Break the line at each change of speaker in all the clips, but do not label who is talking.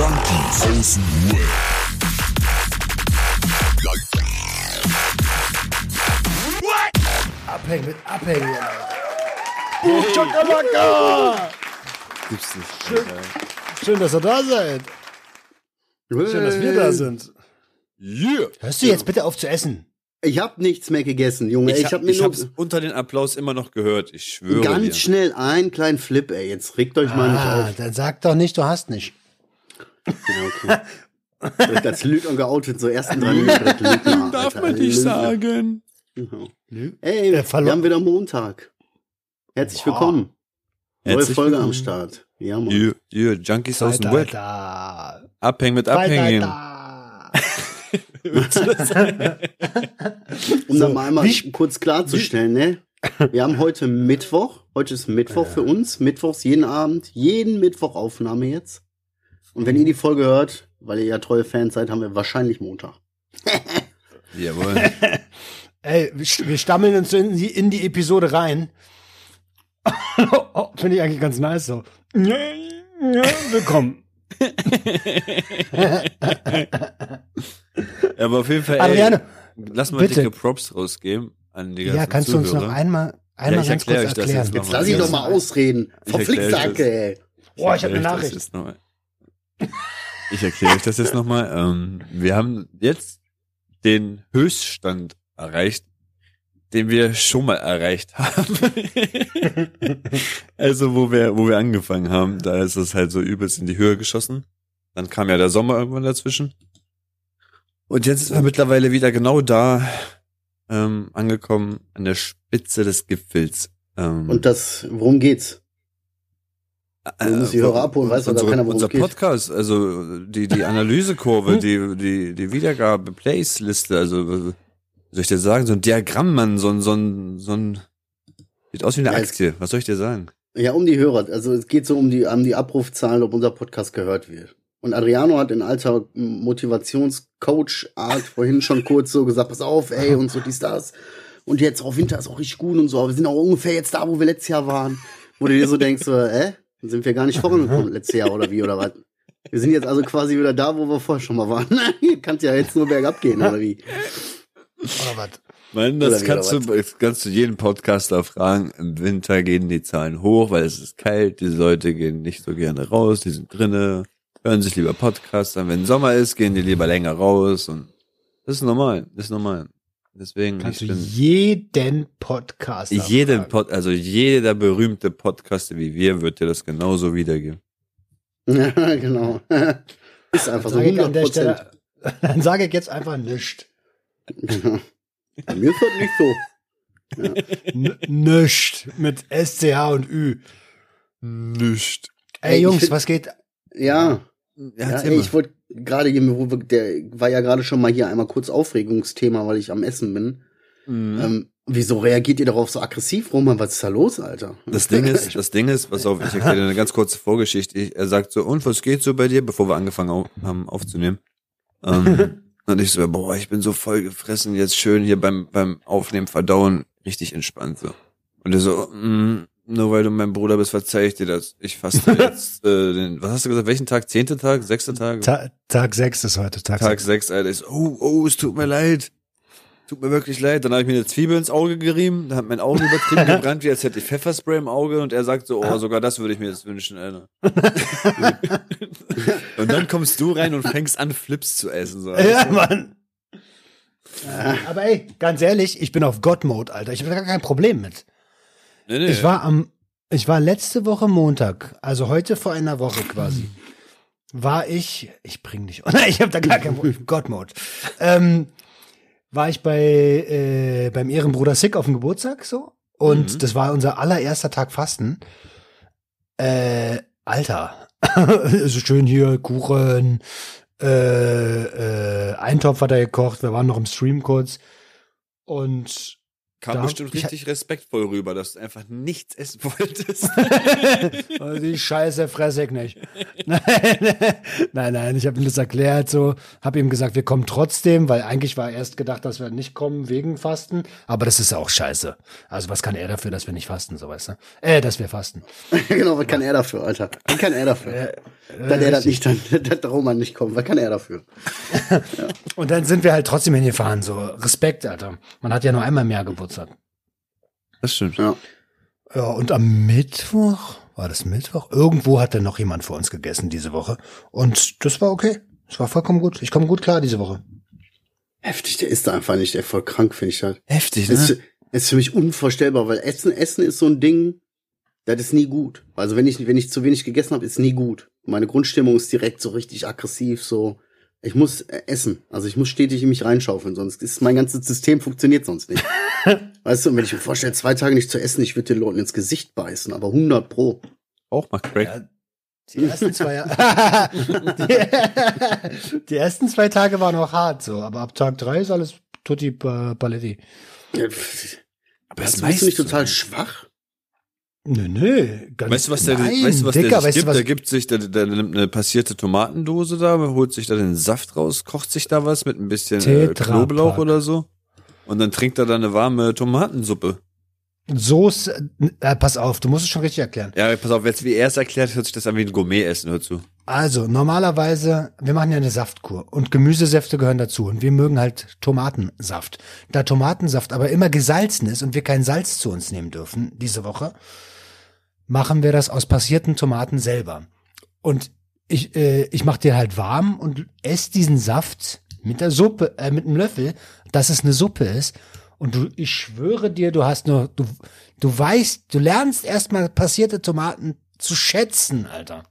Junkies aus dem Web.
Abhängen mit Abhängen. Oh, Chakalaka!
Gibt's nicht.
Schön, schön, dass ihr da seid. Schön, dass wir da sind.
Yeah.
Hörst du jetzt bitte auf zu essen?
Ich hab nichts mehr gegessen, Junge.
Ich,
Ich,
hab,
hab mir
ich hab's unter den Applaus immer noch gehört. Ich schwöre
ganz
dir.
schnell einen kleinen Flip, ey. Jetzt regt euch mal
Ah,
nicht
dann sag doch nicht, du hast nicht.
Ja, okay. Als Lügner geoutet, so ersten drei Minuten direkt Lügner.
Darf
Alter,
man nicht
Lügner.
sagen.
Genau. Ey,
Äh,
wir haben wieder Montag. Herzlich
Boah.
willkommen. Neue
Herzlich
Folge
willkommen.
am Start. Ja, Mann.
Yeah, yeah, Junkies aus dem Web. Abhängen mit Abhängen.
Um
So,
da mal einmal
wie-
kurz klarzustellen, ne? Wir haben heute Mittwoch. Heute ist Mittwoch für uns. Mittwochs jeden Abend. Jeden Mittwoch Aufnahme jetzt. Und wenn ihr die Folge hört, weil ihr ja treue Fans seid, haben wir wahrscheinlich Montag.
Jawohl.
Ey, wir st- wir stammeln uns in die, in die Episode rein. oh, Finde ich eigentlich ganz nice so. Ja, ja, willkommen.
Aber auf jeden Fall, ey,
Adriane,
lass mal
bitte.
dicke Props rausgeben an die ganzen
ja, kannst du uns noch
Zuhörer.
einmal, einmal
ich
ganz kurz erklären?
jetzt
Jetzt lass ihn
Ja.
doch mal ausreden.
Ich
Verflixte
das.
ey.
Boah, ich habe eine Nachricht.
Ich erkläre euch das jetzt nochmal. Ähm, wir haben jetzt den Höchststand erreicht, den wir schon mal erreicht haben. also wo wir, wo wir angefangen haben, da ist es halt so übelst in die Höhe geschossen. Dann kam ja der Sommer irgendwann dazwischen. Und jetzt sind wir mittlerweile wieder genau da ähm, angekommen, an der Spitze des Gipfels. Ähm,
Und das, worum geht's? Du musst die Hörer abholen, weiß
unsere,
keiner,
Unser
es geht.
Podcast, also die, die Analysekurve, die, die, die Wiedergabe, Plays-Liste, also soll ich dir sagen, so ein Diagramm, Mann, so ein, so ein, so ein, sieht aus wie eine
Ja,
Aktie, was soll ich dir sagen?
Ja, um die Hörer. Also es geht so um die, um die Abrufzahlen, ob unser Podcast gehört wird. Und Adriano hat in alter Motivationscoach-Art vorhin schon kurz so gesagt, pass auf, ey, und so dies, das. Und jetzt auch Winter ist auch richtig gut und so, aber wir sind auch ungefähr jetzt da, wo wir letztes Jahr waren. Wo du dir so denkst, so, äh, sind wir gar nicht vorangekommen letztes Jahr oder wie, oder was? Wir sind jetzt also quasi wieder da, wo wir vorher schon mal waren. Kann ja jetzt nur bergab gehen, oder wie?
Oder was?
Mann, das kannst du,
oder
das kannst du jeden Podcaster fragen. Im Winter gehen die Zahlen hoch, weil es ist kalt, die Leute gehen nicht so gerne raus, die sind drinne, hören sich lieber Podcasts an. Wenn Sommer ist, gehen die lieber länger raus und das ist normal, das ist normal. Deswegen,
Kannst du
ich bin,
jeden Podcast
jeden Pod, also jeder berühmte Podcaster wie wir wird dir das genauso wiedergeben.
Ja, genau. Ist einfach so
ich an
100
der
Prozent.
Stelle, dann sage ich jetzt einfach nichts.
Genau. Bei mir ist das nicht so.
N nischt mit SCH und Ü.
Nicht.
Ey, Jungs, was geht?
Ja,
Ja,
ja ich wollte gerade hier, der war ja gerade schon mal hier einmal kurz Aufregungsthema, weil ich am Essen bin.
Mhm.
Ähm, wieso reagiert ihr darauf so aggressiv, Roman? Was ist da los, Alter?
Das Ding ist, das Ding ist, pass auf, ich erkläre dir eine ganz kurze Vorgeschichte. Ich, er sagt so, und was geht so bei dir, bevor wir angefangen au haben aufzunehmen? Ähm, und ich so, boah, ich bin so voll gefressen, jetzt schön hier beim, beim Aufnehmen, Verdauen, richtig entspannt so. Und er so, mm, nur weil du mein Bruder bist, verzeih ich dir das. Ich faste jetzt, äh, den, was hast du gesagt, welchen Tag? Zehnte Tag? Sechste Tag?
Ta Tag 6 ist heute. Tag,
Tag
sechs.
sechs, Alter. Ich oh, oh, es tut mir leid. Tut mir wirklich leid. Dann habe ich mir eine Zwiebel ins Auge gerieben, da hat mein Auge übertrieben gebrannt, wie als hätte ich Pfefferspray im Auge und er sagt so, oh, sogar das würde ich mir jetzt wünschen, Alter. und dann kommst du rein und fängst an, Flips zu essen. So.
Ja, Mann. Aber ey, ganz ehrlich, ich bin auf God-Mode, Alter. Ich habe da gar kein Problem mit.
Nee, nee.
Ich war am, ich war letzte Woche Montag, also heute vor einer Woche quasi, war ich, ich bring dich, oh nein, ich habe da gar kein Problem, God-Mode, ähm, war ich bei, äh, beim Ehrenbruder Sick auf dem Geburtstag so und
Mhm.
das war unser allererster Tag Fasten. Äh, Alter, so schön hier Kuchen, äh, äh, Eintopf hat er gekocht, wir waren noch im Stream kurz und
kam
Da-
bestimmt
ich-
richtig respektvoll rüber, dass du einfach nichts essen wolltest.
Also Die Scheiße fresse ich nicht. Nein, nein, nein, ich habe ihm das erklärt, so, habe ihm gesagt, wir kommen trotzdem, weil eigentlich war erst gedacht, dass wir nicht kommen wegen Fasten, aber das ist ja auch scheiße. Also was kann er dafür, dass wir nicht fasten, so weißt du? Äh, dass wir fasten.
genau, was kann er dafür, Alter? Was kann er dafür? Dass er das nicht, dann, dass der Roman nicht kommt, was kann er dafür?
Und dann sind wir halt trotzdem hingefahren, so Respekt, Alter. Man hat ja nur einmal mehr Geburtstag.
Das stimmt.
Ja.
Ja, und am Mittwoch, war das Mittwoch? Irgendwo hat dann noch jemand vor uns gegessen diese Woche. Und das war okay. Das war vollkommen gut. Ich komme gut klar diese Woche.
Heftig, der ist da einfach nicht, der ist voll krank, finde ich halt.
Heftig,
Das
ne?
ist, ist für mich unvorstellbar, weil Essen, Essen ist so ein Ding, das ist nie gut. Also wenn ich, wenn ich zu wenig gegessen habe, ist nie gut. Meine Grundstimmung ist direkt so richtig aggressiv, so. Ich muss äh, essen. Also ich muss stetig in mich reinschaufeln, sonst ist mein ganzes System funktioniert sonst nicht. weißt du, und wenn ich mir vorstelle, zwei Tage nicht zu essen, ich würde den Leuten ins Gesicht beißen, aber 100 pro.
Auch mal Crack.
Ja, die ersten zwei, die, die ersten zwei Tage waren auch hart, so. Aber ab Tag drei ist alles tutti äh, paletti.
Ja,
Aber
bist
das
du nicht total
du.
schwach?
Nö, nö. Ganz,
Weißt du, was der,
nein,
weißt du, was
Dicker,
der sich
weißt
gibt?
was,
der gibt sich, der, der nimmt eine passierte Tomatendose da, holt sich da den Saft raus, kocht sich da was mit ein bisschen äh, Knoblauch oder so. Und dann trinkt er da eine warme Tomatensuppe.
Soße, äh, pass auf, du musst es schon richtig erklären.
Ja, pass auf, jetzt wie er es erklärt, hört sich das an wie ein Gourmet-Essen, hör zu.
Also, normalerweise, wir machen ja eine Saftkur und Gemüsesäfte gehören dazu und wir mögen halt Tomatensaft. Da Tomatensaft aber immer gesalzen ist und wir kein Salz zu uns nehmen dürfen diese Woche, machen wir das aus passierten Tomaten selber. Und ich, äh, ich mache dir halt warm und ess diesen Saft mit der Suppe, äh, mit einem Löffel, dass es eine Suppe ist. Und du, ich schwöre dir, du hast nur, du, du weißt, du lernst erstmal passierte Tomaten zu schätzen, Alter.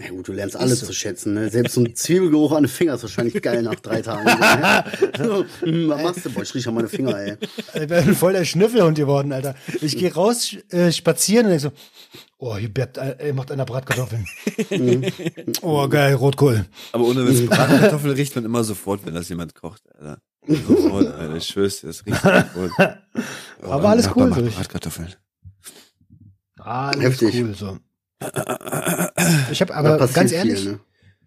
Ja gut, du lernst alles
so.
zu schätzen, ne? Selbst so ein Zwiebelgeruch an den Fingern ist wahrscheinlich geil nach drei Tagen. ne? so, hm, was machst du? Boah, ich riech an meine Finger, ey.
Ich bin voll der Schnüffelhund geworden, Alter. Ich gehe raus äh, spazieren und denk so, oh, hier, bleibt, äh, macht einer Bratkartoffeln. oh, geil, Rotkohl.
Aber ohne Witz, Bratkartoffel riecht man immer sofort, wenn das jemand kocht, Alter. Sofort, Alter, ich schwör's dir, das riecht sofort.
Aber alles
Nachbar
cool,
Bratkartoffeln.
Alles
Heftig.
cool, so. Ich habe aber ganz
viel,
ehrlich,
ne?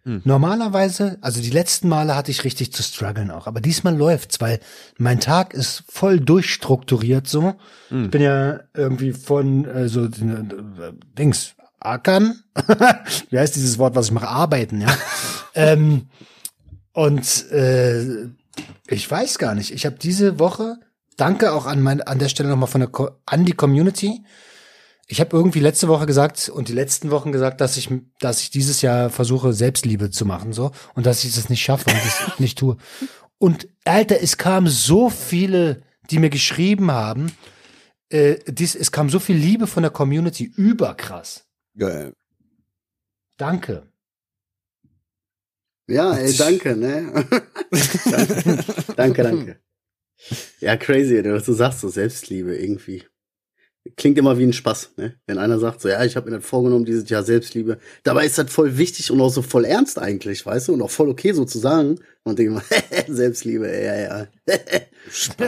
normalerweise, also die letzten Male hatte ich richtig zu strugglen auch, aber diesmal läuft's, weil mein Tag ist voll durchstrukturiert so. Ich bin ja irgendwie von äh, so äh, Dings ackern. Wie heißt dieses Wort, was ich mache? Arbeiten, ja. ähm, und äh, ich weiß gar nicht. Ich habe diese Woche, danke auch an mein, an der Stelle nochmal von der Co an die Community. Ich habe irgendwie letzte Woche gesagt und die letzten Wochen gesagt, dass ich, dass ich dieses Jahr versuche, Selbstliebe zu machen, so, und dass ich das nicht schaffe und das nicht tue. Und Alter, es kamen so viele, die mir geschrieben haben, äh, dies, es kam so viel Liebe von der Community, überkrass.
Geil.
Danke.
Ja, ey, danke, ne? danke, danke, danke. Ja, crazy, was du sagst, so Selbstliebe irgendwie. Klingt immer wie ein Spaß, ne? Wenn einer sagt so, ja, ich habe mir das vorgenommen, dieses Jahr Selbstliebe. Dabei ist das voll wichtig und auch so voll ernst eigentlich, weißt du? Und auch voll okay so zu sagen. Und denke mal, Selbstliebe, ja, ja.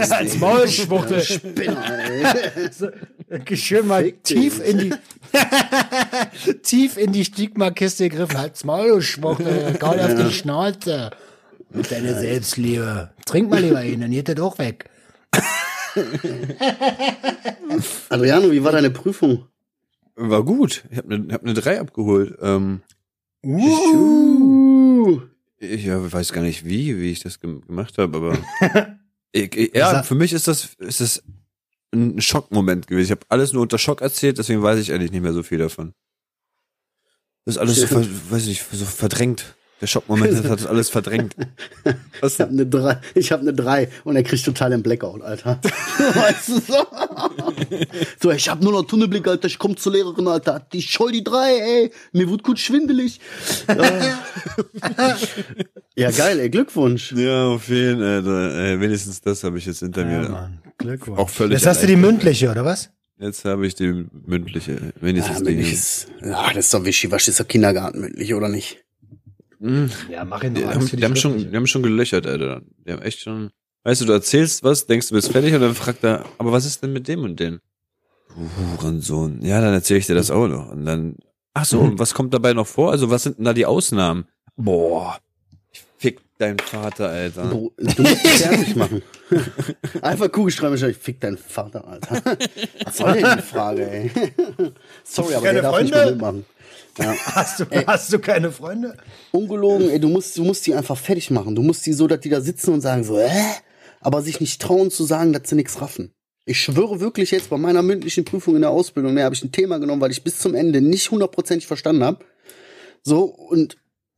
Als Maulschwuchtel.
Spinner, ey.
So, schön mal
Fick
tief in die tief in die Stigmakiste gegriffen. Halt's Maul, du Schwuchtel. Kaul auf die Schnauze. Mit deiner Selbstliebe. Trink mal lieber hin, dann geht das auch weg.
Adriano, wie war deine Prüfung?
War gut. Ich habe eine hab ne 3 abgeholt. Ähm,
Uh.
ich ja, weiß gar nicht wie, wie ich das gem- gemacht habe, aber ich, ich, ja, für mich ist das, ist das ein Schockmoment gewesen. Ich habe alles nur unter Schock erzählt, deswegen weiß ich eigentlich nicht mehr so viel davon. Das ist alles so, weiß ich, so verdrängt. Der Schockmoment das hat das alles verdrängt. Was
Ich habe eine drei, ich habe eine drei und er kriegt total den Blackout, Alter. weißt du so? so, ich habe nur noch Tunnelblick, Alter, ich komm zur Lehrerin, Alter. Die scholl die drei, ey. Mir wird gut schwindelig. ja. ja, geil, ey, Glückwunsch.
Ja, auf jeden Fall. Alter. Ey, wenigstens das habe ich jetzt hinter
Ja,
mir.
Mann. Glückwunsch.
Auch völlig
Jetzt hast du die mündliche, oder was?
Jetzt habe ich die mündliche,
Ja,
wenigstens
mündlich
die.
ist, ja, das ist doch wischiwaschi, ist doch Kindergarten mündlich, oder nicht?
Hm,
Ja, mach ihn
die,
noch
haben, die, haben schon, die haben schon gelöchert, Alter. Die haben echt schon. Weißt du, du erzählst was, denkst du bist fertig und dann fragt er, aber was ist denn mit dem und den? Du Hurensohn. Ja, dann erzähle ich dir das auch noch. Und dann, ach so, und was kommt dabei noch vor? Also was sind denn da die Ausnahmen? Boah, ich fick deinen Vater, Alter.
Bro, Du musst dich fertig machen. Einfach Kugelschreiber, ich fick deinen Vater, Alter. Was soll denn die Frage, ey? Sorry, aber der darf nicht
Freunde?
mehr mitmachen. Ja.
Hast du, hast du keine Freunde?
Ungelogen, ey, du musst, du musst die einfach fertig machen. Du musst die so, dass die da sitzen und sagen so, hä? Aber sich nicht trauen zu sagen, dass sie nichts raffen. Ich schwöre wirklich jetzt bei meiner mündlichen Prüfung in der Ausbildung, ne, habe ich ein Thema genommen, weil ich bis zum Ende nicht hundertprozentig verstanden habe. So, und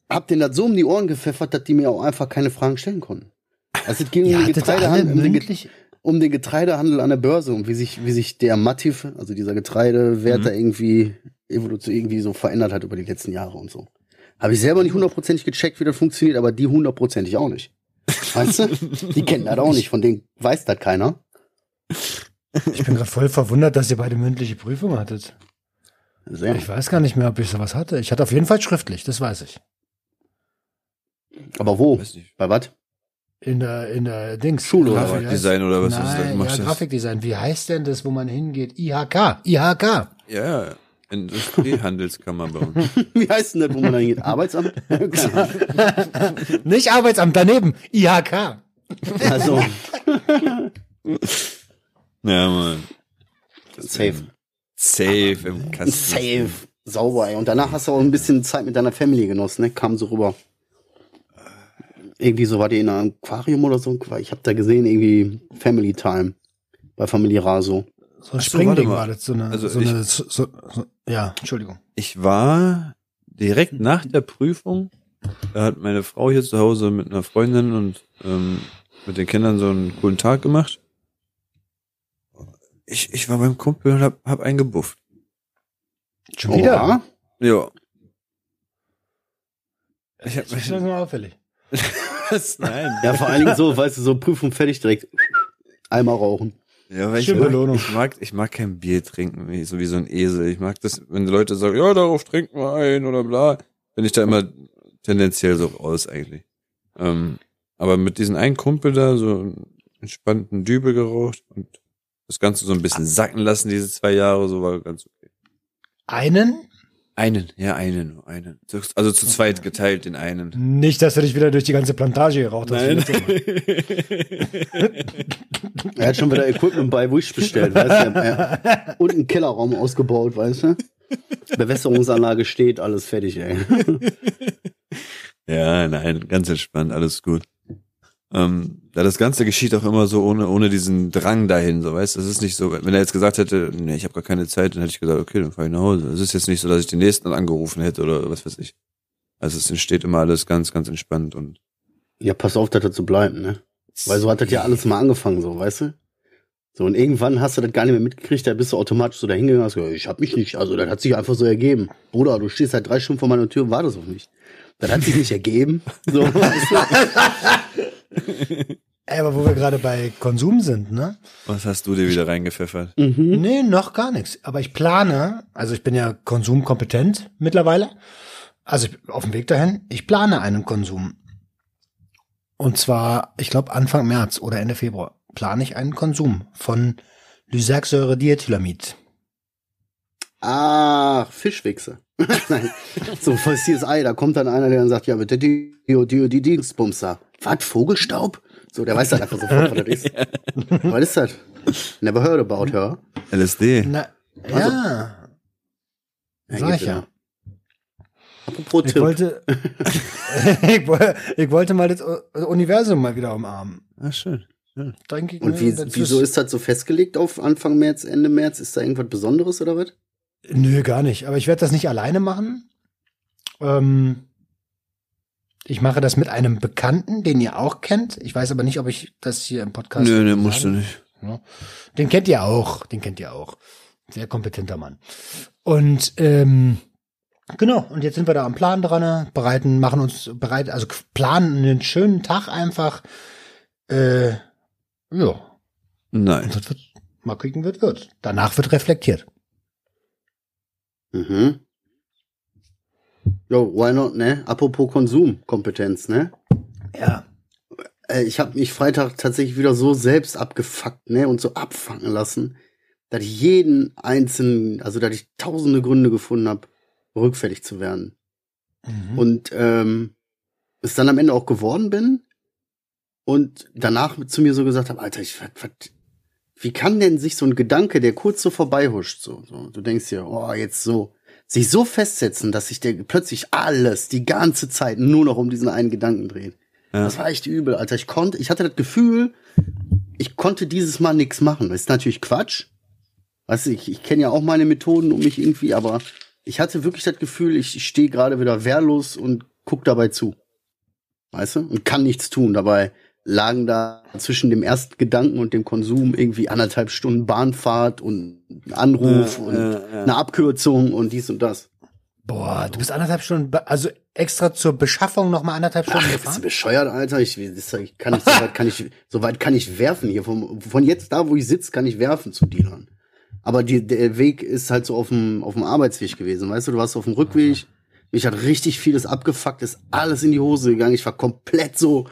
hab denen das so um die Ohren gepfeffert, dass die mir auch einfach keine Fragen stellen konnten. Also es ging um den, Getreidehandel, um, den, um den Getreidehandel an der Börse und wie sich, wie sich der Mativ, also dieser Getreidewert da irgendwie evolution irgendwie so verändert hat über die letzten Jahre und so. Habe ich selber nicht hundertprozentig gecheckt, wie das funktioniert, aber die hundertprozentig auch nicht. Weißt du? Die kennen das auch nicht, von denen weiß das keiner.
Ich bin gerade voll verwundert, dass ihr beide mündliche Prüfung hattet.
Sehr.
Ich weiß gar nicht mehr, ob ich sowas hatte. Ich hatte auf jeden Fall schriftlich, das weiß ich.
Aber wo? Bei was?
In der, in der Dings.
Schule oder
Grafik-
Design oder was,
Nein, ja. Grafikdesign. Wie heißt denn das, wo man hingeht? IHK. IHK.
Ja, Industriehandelskammer bei uns.
Wie heißt denn das, wo man da hingeht? Arbeitsamt?
Nicht Arbeitsamt, daneben. IHK.
also,
Ja, Mann.
safe.
Safe im Kasten.
Safe. Sauber, ey. Und danach hast du auch ein bisschen Zeit mit deiner Family genossen, ne? Kam so rüber. Irgendwie so war die in einem Aquarium oder so. Ich hab da gesehen, irgendwie Family Time. Bei Familie Raso.
So ein
Ach so,
Springding war das. So eine,
Also
so
ich-
eine so, so, so, ja, Entschuldigung.
Ich war direkt nach der Prüfung, da hat meine Frau hier zu Hause mit einer Freundin und ähm, mit den Kindern so einen coolen Tag gemacht. Ich, ich war beim Kumpel und hab, hab einen gebufft.
Schon wieder?
Oha.
Ja. Ich hab
Das ist nur auffällig.
was? Nein.
Ja, vor allen Dingen so, weißt du, so Prüfung fertig direkt. Einmal rauchen.
Ja, weil ich mag,
Belohnung.
ich mag, ich mag kein Bier trinken, wie, so wie so ein Esel. Ich mag das, wenn die Leute sagen, ja, darauf trinken wir ein oder bla, bin ich da immer tendenziell so raus eigentlich. Ähm, aber mit diesem einen Kumpel da so einen entspannten Dübel geraucht und das Ganze so ein bisschen sacken lassen, diese zwei Jahre, so war ganz okay.
Einen?
Einen, ja, einen, nur einen. Also zu zweit geteilt, den einen.
Nicht, dass du dich wieder durch die ganze Plantage geraucht letztes Mal.
Er hat schon wieder Equipment bei Wish bestellt, weißt du? Und einen Kellerraum ausgebaut, weißt du? Bewässerungsanlage steht, alles fertig, ey.
Ja, nein, ganz entspannt, alles gut. Ähm, ja, das Ganze geschieht auch immer so ohne, ohne diesen Drang dahin, so weißt. Es ist nicht so, wenn er jetzt gesagt hätte, nee, ich habe gar keine Zeit, dann hätte ich gesagt, okay, dann fahr ich nach Hause. Es ist jetzt nicht so, dass ich den nächsten angerufen hätte oder was weiß ich. Also es entsteht immer alles ganz, ganz entspannt und
Ja, pass auf, dass das so bleibt, ne? Weil so hat das ja alles mal angefangen, so, weißt du? So, und irgendwann hast du das gar nicht mehr mitgekriegt, da bist du automatisch so dahingegangen und hast gesagt, ich hab mich nicht, also das hat sich einfach so ergeben. Bruder, du stehst seit drei Stunden vor meiner Tür und wartest auf mich. Das hat sich nicht ergeben. So, weißt du?
Ey, aber wo wir gerade bei Konsum sind, ne?
was hast du dir wieder reingepfeffert?
Mhm.
Nee, noch gar nichts. Aber ich plane, also ich bin ja konsumkompetent mittlerweile. Also ich, auf dem Weg dahin, ich plane einen Konsum. Und zwar, ich glaube Anfang März oder Ende Februar plane ich einen Konsum von Lysergsäure-Diethylamid.
Ach, Fischwichse. Nein. So, voll CSI, da kommt dann einer, der dann sagt, ja, bitte die, die, die, die Dingsbumster. Was, Vogelstaub? So, der weiß dann einfach sofort, was das ist. was ist das? Never heard about her.
LSD.
Na,
Also-
ja,
Ja,
sag ich ja.
Apropos
Ich
Tipp.
wollte, ich, ich wollte mal das Universum mal wieder umarmen.
Ah, schön.
Denke ich
Und wie, wieso ist das so festgelegt auf Anfang März, Ende März? Ist da irgendwas Besonderes oder was?
Nö, gar nicht. Aber ich werde das nicht alleine machen. Ähm, ich mache das mit einem Bekannten, den ihr auch kennt. Ich weiß aber nicht, ob ich das hier im Podcast.
Nö, nee, musst du nicht.
Ja. Den kennt ihr auch. Den kennt ihr auch. Sehr kompetenter Mann. Und ähm, genau. Und jetzt sind wir da am Plan dran, bereiten, machen uns bereit, also planen einen schönen Tag einfach. Äh, ja.
Nein.
Und das wird, mal kriegen wird, wird. Danach wird reflektiert.
Mhm. Jo, why not, ne? Apropos Konsumkompetenz, ne?
Ja.
äh, ich habe mich Freitag tatsächlich wieder so selbst abgefuckt, ne, und so abfangen lassen, dass ich jeden einzelnen, also dass ich tausende Gründe gefunden habe, rückfällig zu werden.
Mhm.
Und ähm, es dann am Ende auch geworden bin und danach zu mir so gesagt habe, Alter, ich was, was, wie kann denn sich so ein Gedanke, der kurz so vorbeihuscht, so, so, du denkst dir, oh, jetzt so, sich so festsetzen, dass sich der plötzlich alles die ganze Zeit nur noch um diesen einen Gedanken dreht.
Ja.
Das war echt übel, Alter. Ich konnte, ich hatte das Gefühl, ich konnte dieses Mal nichts machen. Das ist natürlich Quatsch. Weißt du, ich, ich kenne ja auch meine Methoden um mich irgendwie, aber ich hatte wirklich das Gefühl, ich, ich stehe gerade wieder wehrlos und guck dabei zu. Weißt du? Und kann nichts tun. Dabei lagen da zwischen dem ersten Gedanken und dem Konsum irgendwie anderthalb Stunden Bahnfahrt und Anruf
Ja,
und
ja.
eine Abkürzung und dies und das.
Boah, du bist anderthalb Stunden, also extra zur Beschaffung noch mal anderthalb Stunden
Ach, bist du
gefahren?
bescheuert, Alter? Ich, das, ich kann nicht, so weit kann ich, so weit kann ich werfen hier. Von, von jetzt da, wo ich sitze, kann ich werfen zu Dealern. Aber die, der Weg ist halt so auf dem, auf dem Arbeitsweg gewesen. Weißt du, du warst auf dem Rückweg. Mich hat richtig vieles abgefuckt, ist alles in die Hose gegangen. Ich war komplett so,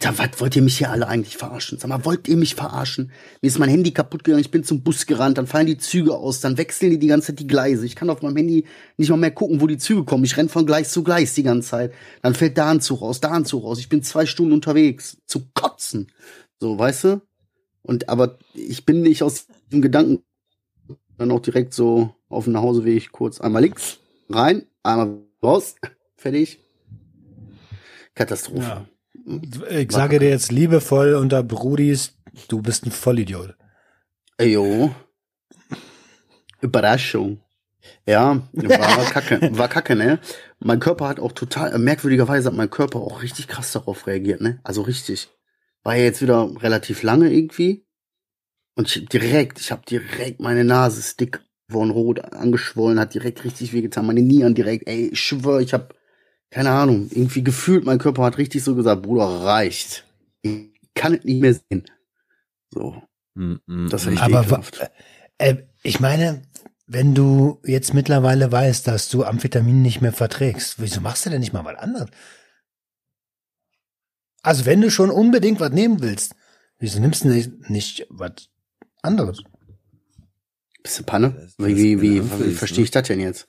da, was wollt ihr mich hier alle eigentlich verarschen? Sag mal, wollt ihr mich verarschen? Mir ist mein Handy kaputt gegangen, ich bin zum Bus gerannt, dann fallen die Züge aus, dann wechseln die die ganze Zeit die Gleise. Ich kann auf meinem Handy nicht mal mehr gucken, wo die Züge kommen. Ich renn von Gleis zu Gleis die ganze Zeit. Dann fällt da ein Zug raus, da ein Zug raus. Ich bin zwei Stunden unterwegs. Zu kotzen. So, weißt du? Und, aber ich bin nicht aus dem Gedanken dann auch direkt so auf dem Nachhauseweg kurz einmal links, rein, einmal raus, fertig. Katastrophe.
Ja. Ich sage dir jetzt liebevoll unter Brudis, du bist ein Vollidiot.
Jo. Überraschung. Ja, war kacke, war kacke, ne? Mein Körper hat auch total, merkwürdigerweise hat mein Körper auch richtig krass darauf reagiert, ne? Also richtig. War ja jetzt wieder relativ lange irgendwie. Und ich direkt, ich habe direkt meine Nase ist dick geworden, rot, angeschwollen, hat direkt richtig wehgetan, meine Nieren direkt, ey, ich schwör, ich hab, keine Ahnung, irgendwie gefühlt, mein Körper hat richtig so gesagt, Bruder, reicht. Ich kann es nicht mehr sehen. So,
Mm, mm,
das
mm.
ist echt
Aber
ekelhaft.
äh, ich meine, wenn du jetzt mittlerweile weißt, dass du Amphetamin nicht mehr verträgst, wieso machst du denn nicht mal was anderes? Also wenn du schon unbedingt was nehmen willst, wieso nimmst du nicht, nicht was anderes?
Bist du Panne?
Das- das
Wie, wie, wie, wie verstehe ich das denn jetzt?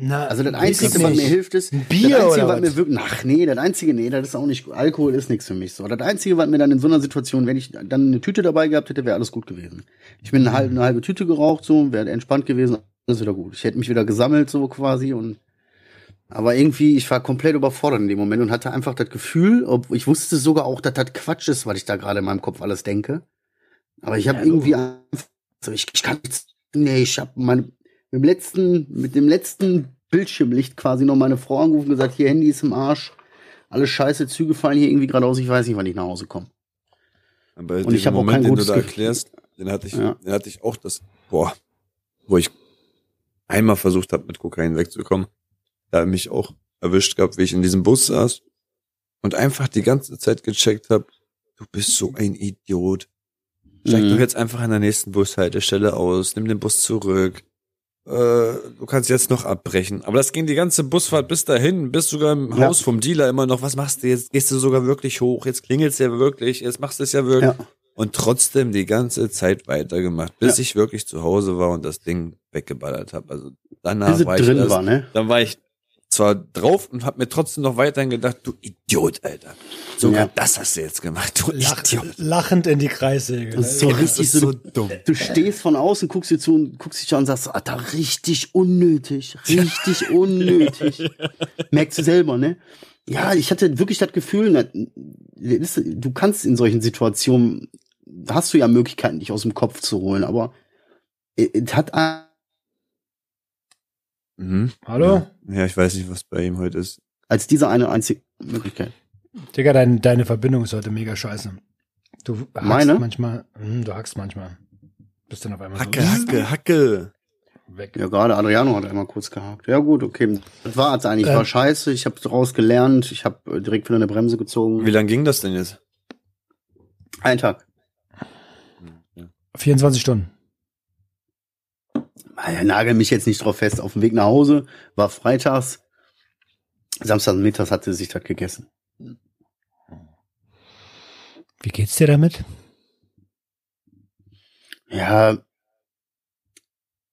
Na,
Also das Einzige, was mir hilft, ist,
Ein Bier
das Einzige,
oder
was
was?
mir wirklich, ach nee, das Einzige, nee, das ist auch nicht, Alkohol ist nichts für mich so. Das Einzige, was mir dann in so einer Situation, wenn ich dann eine Tüte dabei gehabt hätte, wäre alles gut gewesen. Ich bin eine halbe, eine halbe Tüte geraucht, so, wäre entspannt gewesen, alles wieder gut. Ich hätte mich wieder gesammelt, so quasi, und, aber irgendwie, ich war komplett überfordert in dem Moment und hatte einfach das Gefühl, ob, ich wusste sogar auch, dass das Quatsch ist, was ich da gerade in meinem Kopf alles denke. Aber ich habe
Ja,
irgendwie, einfach, so, ich, ich kann jetzt, nee, ich habe meine, mit dem letzten, mit dem letzten Bildschirmlicht quasi noch meine Frau angerufen und gesagt, hier Handy ist im Arsch, alles scheiße, Züge fallen hier irgendwie gerade aus, ich weiß nicht, wann ich nach Hause komme.
Aber
Und ich
diesen
hab auch
Moment,
kein
den du
gutes
da
Gefühl.
erklärst, den hatte ich,
Ja.
den hatte ich auch das, boah, wo ich einmal versucht habe, mit Kokain wegzukommen. Da hab ich mich auch erwischt gehabt, wie ich in diesem Bus saß und einfach die ganze Zeit gecheckt habe, du bist so ein Idiot. Steig
Mhm.
doch jetzt einfach an der nächsten Bushaltestelle aus, nimm den Bus zurück. Äh, du kannst jetzt noch abbrechen. Aber das ging die ganze Busfahrt bis dahin, bis sogar im
Ja.
Haus vom Dealer immer noch, was machst du jetzt? Gehst du sogar wirklich hoch? Jetzt klingelt's ja wirklich, jetzt machst du es ja wirklich.
Ja.
Und trotzdem die ganze Zeit weitergemacht, bis
Ja.
ich wirklich zu Hause war und das Ding weggeballert habe. Also danach
Bis
war ich
drin
erst,
war, ne?
dann war ich zwar drauf und habe mir trotzdem noch weiterhin gedacht, du Idiot, Alter. Sogar
Ja.
das hast du jetzt gemacht, du
Lach,
Idiot.
lachend in die Kreissäge.
Das ist so richtig
ist
so,
so dumm.
Du stehst von außen, guckst dir zu und guckst dich an und sagst, so, Alter, richtig unnötig, richtig unnötig. Merkst du selber, ne? Ja, ich hatte wirklich das Gefühl, du kannst in solchen Situationen, hast du ja Möglichkeiten, dich aus dem Kopf zu holen, aber es hat ein-
Mhm.
Hallo?
Ja, ich weiß nicht, was bei ihm heute ist.
als diese eine einzige Möglichkeit.
Digga, dein, deine Verbindung ist heute mega scheiße. Du hackst
Meine?
manchmal, hm, du hackst manchmal. Bist dann auf einmal
Hacke,
so
Hacke, Hacke.
weg.
Ja, gerade Adriano hat einmal kurz gehakt. Ja gut, okay. Das war es eigentlich.
Ähm.
War scheiße. Ich habe daraus gelernt. Ich habe direkt wieder eine Bremse gezogen.
Wie lang ging das denn jetzt?
Ein Tag.
24 Stunden.
Ja, nagel mich jetzt nicht drauf fest. Auf dem Weg nach Hause war freitags. Samstag mittags hatte sich das gegessen.
Wie geht's dir damit?
Ja,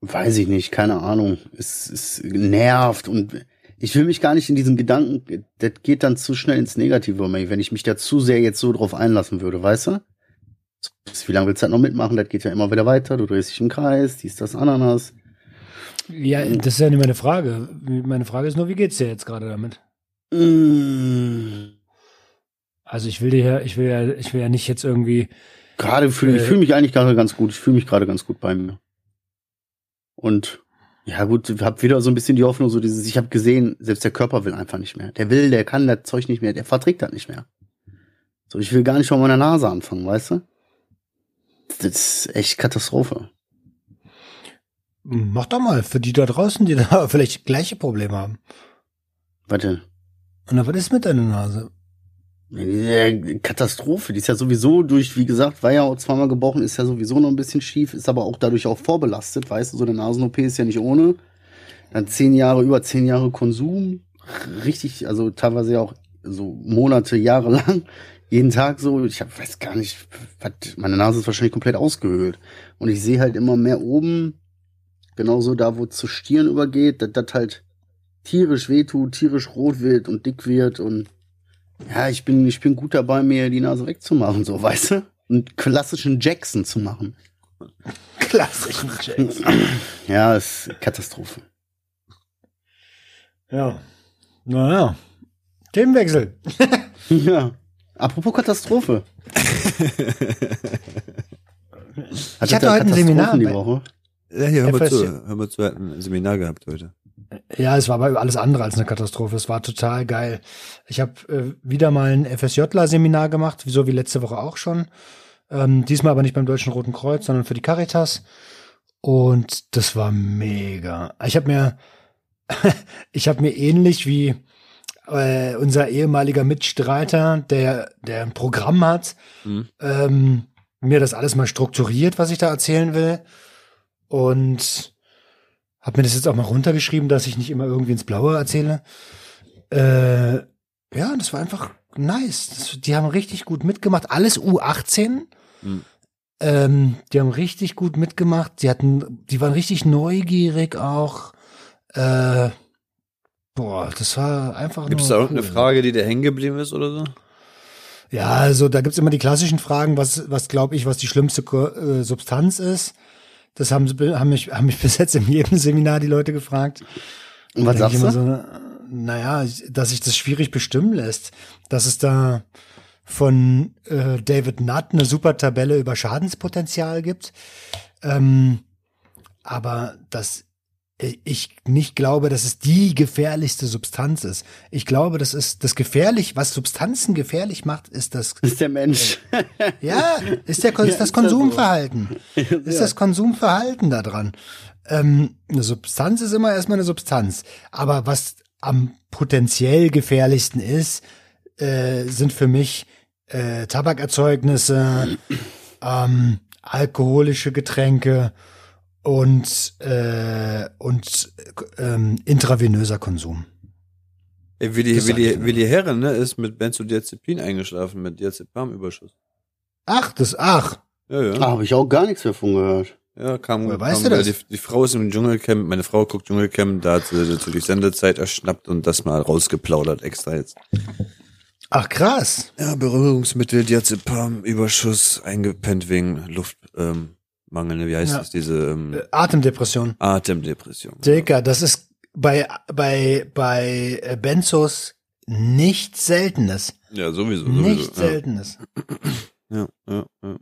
weiß ich nicht, keine Ahnung. Es, es nervt und ich will mich gar nicht in diesen Gedanken, das geht dann zu schnell ins Negative, wenn ich mich da zu sehr jetzt so drauf einlassen würde, weißt du? Wie lange willst du das noch mitmachen? Das geht ja immer wieder weiter, du drehst dich im Kreis, dies, das, Ananas.
Ja, das ist ja nicht meine Frage. Meine Frage ist nur, wie geht's dir jetzt gerade damit?
Mm,
Also ich will dir ja, ich will ja, ich will ja nicht jetzt irgendwie.
Gerade fühle ich
Äh.
fühle mich eigentlich gerade ganz gut. Ich fühle mich gerade ganz gut bei mir. Und ja gut, ich habe wieder so ein bisschen die Hoffnung, so dieses, ich habe gesehen, selbst der Körper will einfach nicht mehr. Der will, der kann das Zeug nicht mehr, der verträgt das nicht mehr. So, ich will gar nicht von meiner Nase anfangen, weißt du? Das ist echt Katastrophe.
Mach doch mal für die da draußen, die da vielleicht gleiche Probleme haben.
Warte.
Und dann, was ist mit deiner Nase?
Katastrophe, die ist ja sowieso durch, wie gesagt, war ja auch zweimal gebrochen, ist ja sowieso noch ein bisschen schief, ist aber auch dadurch auch vorbelastet, weißt du, so eine Nasen-OP ist ja nicht ohne. Dann zehn Jahre, über zehn Jahre Konsum, richtig, also teilweise ja auch so Monate, Jahre lang, jeden Tag so, ich hab, weiß gar nicht, was, meine Nase ist wahrscheinlich komplett ausgehöhlt. Und ich sehe halt immer mehr oben, genauso da, wo es zur Stirn übergeht, dass das halt tierisch wehtut, tierisch rot wird und dick wird und ja, ich bin, ich bin gut dabei, mir die Nase wegzumachen, so, weißt du? Einen klassischen Jackson zu machen.
Klassischen James.
Ja, ist Katastrophe.
ja. Naja. Themenwechsel.
Ja. Apropos Katastrophe.
Ich hatte heute ein Seminar
die Woche.
Ja, hier, hör mal zu. Hör mal zu, er hat ein Seminar gehabt heute.
Ja, es war aber alles andere als eine Katastrophe. Es war total geil. Ich habe äh, wieder mal ein FSJler-Seminar gemacht, so wie letzte Woche auch schon. Ähm, diesmal aber nicht beim Deutschen Roten Kreuz, sondern für die Caritas. Und das war mega. Ich habe mir, ich habe mir ähnlich wie äh, unser ehemaliger Mitstreiter, der, der ein Programm hat,
Mhm.
ähm, mir das alles mal strukturiert, was ich da erzählen will. Und habe mir das jetzt auch mal runtergeschrieben, dass ich nicht immer irgendwie ins Blaue erzähle. Äh, ja, das war einfach nice. Das, die haben richtig gut mitgemacht. Alles U18.
Mhm.
Ähm, die haben richtig gut mitgemacht. Die hatten, die waren richtig neugierig auch. Äh, boah, das war einfach
Gibt es da irgendeine
cool.
Frage, die dir hängen geblieben ist oder so?
Ja, also da gibt's immer die klassischen Fragen, was, was glaube ich, was die schlimmste äh, Substanz ist. Das haben, haben, mich, haben mich bis jetzt in jedem Seminar die Leute gefragt.
Und was
Da
sagst du?
So, naja, dass sich das schwierig bestimmen lässt. Dass es da von äh, David Nutt eine super Tabelle über Schadenspotenzial gibt. Ähm, aber dass ich nicht glaube, dass es die gefährlichste Substanz ist. Ich glaube, das ist das gefährlich, was Substanzen gefährlich macht, ist das
ist der Mensch.
ja, ist der ist das. Konsumverhalten. Ist das Konsumverhalten da dran. Ähm, eine Substanz ist immer erstmal eine Substanz. Aber was am potenziell gefährlichsten ist, äh, sind für mich äh, Tabakerzeugnisse, ähm, alkoholische Getränke und, äh, und ähm, intravenöser Konsum.
Ey, Willi,
Das ich
Willi,
nur.
Willi Herren, ne, ist mit Benzodiazepin eingeschlafen, mit Diazepam-Überschuss.
Ach, das, ach,
Ja, ja.
Da habe ich auch gar nichts mehr von gehört.
Ja, kam,
Woher weißt
kam
du das?
Die, die Frau ist im Dschungelcamp, meine Frau guckt Dschungelcamp, da hat sie natürlich Sendezeit erschnappt und das mal rausgeplaudert extra jetzt.
ach krass.
Ja, Berührungsmittel, Diazepam, Überschuss, eingepennt wegen Luftmangel, ähm, Mangel, ne, wie heißt
Ja.
das, diese ähm,
Äh, Atemdepression.
Atemdepression.
Dicker, das ist bei, bei, bei äh, Benzos nichts Seltenes.
Ja, sowieso, sowieso.
Nichts
ja.
Seltenes.
Ja, ja, ja.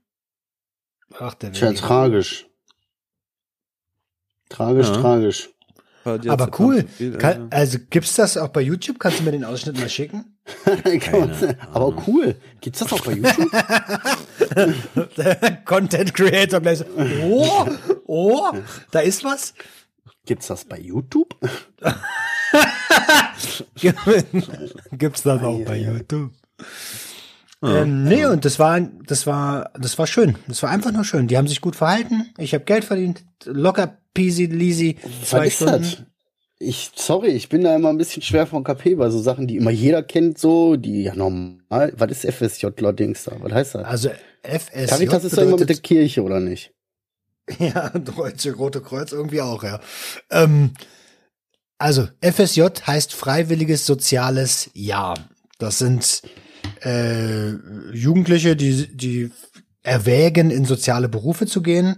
Ach, der
Tja, tragisch. Tragisch,
Ja.
tragisch.
Aber cool.
viel,
Kann, also gibt's das auch bei YouTube? Kannst du mir den Ausschnitt mal schicken?
Aber cool. Gibt's das auch bei YouTube?
Content Creator gleich so, oh, oh, da ist was.
Gibt's das bei YouTube?
Gibt's das auch bei. YouTube? Ähm, nee, und das war, das war, das war schön. Das war einfach nur schön. Die haben sich gut verhalten. Ich habe Geld verdient. Locker, peasy, leasy. Zwei
Was
Stunden.
Ich, sorry, ich bin da immer ein bisschen schwer von KP bei so Sachen, die immer jeder kennt, so, die ja normal. Was ist FSJ Dings da? Was heißt das?
Also FSJ
Caritas ist doch immer mit der Kirche, oder nicht?
ja, Deutsche Rote Kreuz irgendwie auch, ja. Ähm, also FSJ heißt Freiwilliges Soziales Jahr. Das sind äh, Jugendliche, die, die erwägen, in soziale Berufe zu gehen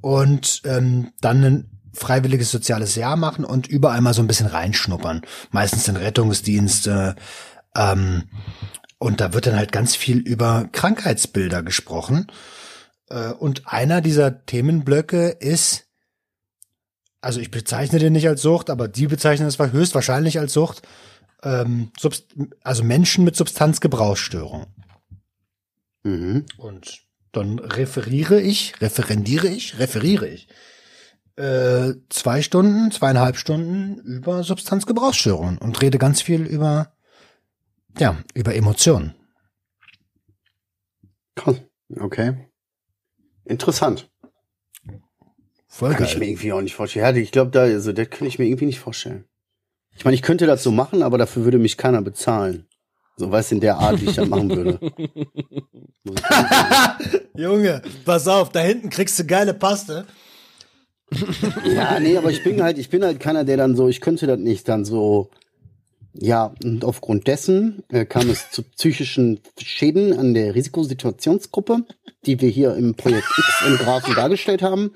und ähm, dann ein freiwilliges soziales Jahr machen und überall mal so ein bisschen reinschnuppern. Meistens in Rettungsdienste. Ähm, und da wird dann halt ganz viel über Krankheitsbilder gesprochen. Äh, Und einer dieser Themenblöcke ist, also ich bezeichne den nicht als Sucht, aber die bezeichnen es höchstwahrscheinlich als Sucht, ähm, also Menschen mit Substanzgebrauchsstörung.
Mhm.
Und dann referiere ich, referendiere ich, referiere ich äh, zwei Stunden, zweieinhalb Stunden über Substanzgebrauchsstörungen und rede ganz viel über, ja, über Emotionen.
Krass. Okay. Interessant.
Voll
Kann ich mir
geil.
irgendwie auch nicht vorstellen. Ja, ich glaube, da, also, das kann ich mir irgendwie nicht vorstellen. Ich meine, ich könnte das so machen, aber dafür würde mich keiner bezahlen. So, weißt du, in der Art, wie ich das machen würde.
Junge, pass auf, da hinten kriegst du geile Paste.
ja, nee, aber ich bin halt, ich bin halt keiner, der dann so, ich könnte das nicht dann so, ja, und aufgrund dessen äh, kam es zu psychischen Schäden an der Risikosituationsgruppe, die wir hier im Projekt X im Graphen dargestellt haben.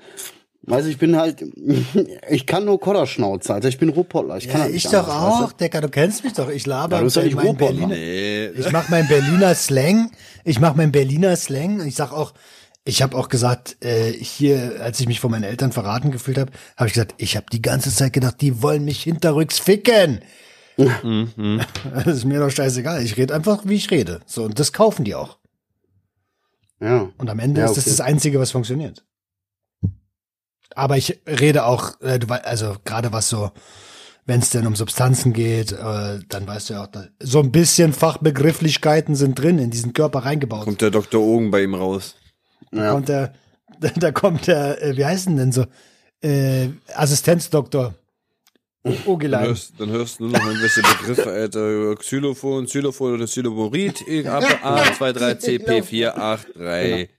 Also ich bin halt, ich kann nur Kodderschnauze, Alter. Ich bin Ruhrpottler. Ich kann
Ja,
das nicht
ich doch
anders, weißt
auch, Decker, du kennst mich doch. Ich laber
Ja, du bist.
Berliner,
Nee.
ich mach meinen Berliner Slang. Ich mach meinen Berliner Slang. Ich sag auch, ich habe auch gesagt, äh, hier, als ich mich von meinen Eltern verraten gefühlt habe, habe ich gesagt, ich habe die ganze Zeit gedacht, die wollen mich hinterrücks ficken.
Mhm.
Das ist mir doch scheißegal. Ich rede einfach, wie ich rede. So, und das kaufen die auch.
Ja.
Und am Ende
Ja,
ist das
okay.
das Einzige, was funktioniert. Aber ich rede auch, äh, du wei- also gerade was so, wenn es denn um Substanzen geht, äh, dann weißt du ja auch, da, so ein bisschen Fachbegrifflichkeiten sind drin in diesen Körper reingebaut.
Kommt der Dr. Ogen bei ihm raus.
Da
Ja.
kommt der, da, kommt der, äh, wie heißt denn denn so, äh, Assistenzdoktor.
Dann
Ogelein.
hörst, dann hörst du nur noch irgendwelche Begriffe, Alter. Xylophon, Xylophon oder Xyloborid. A223CP483.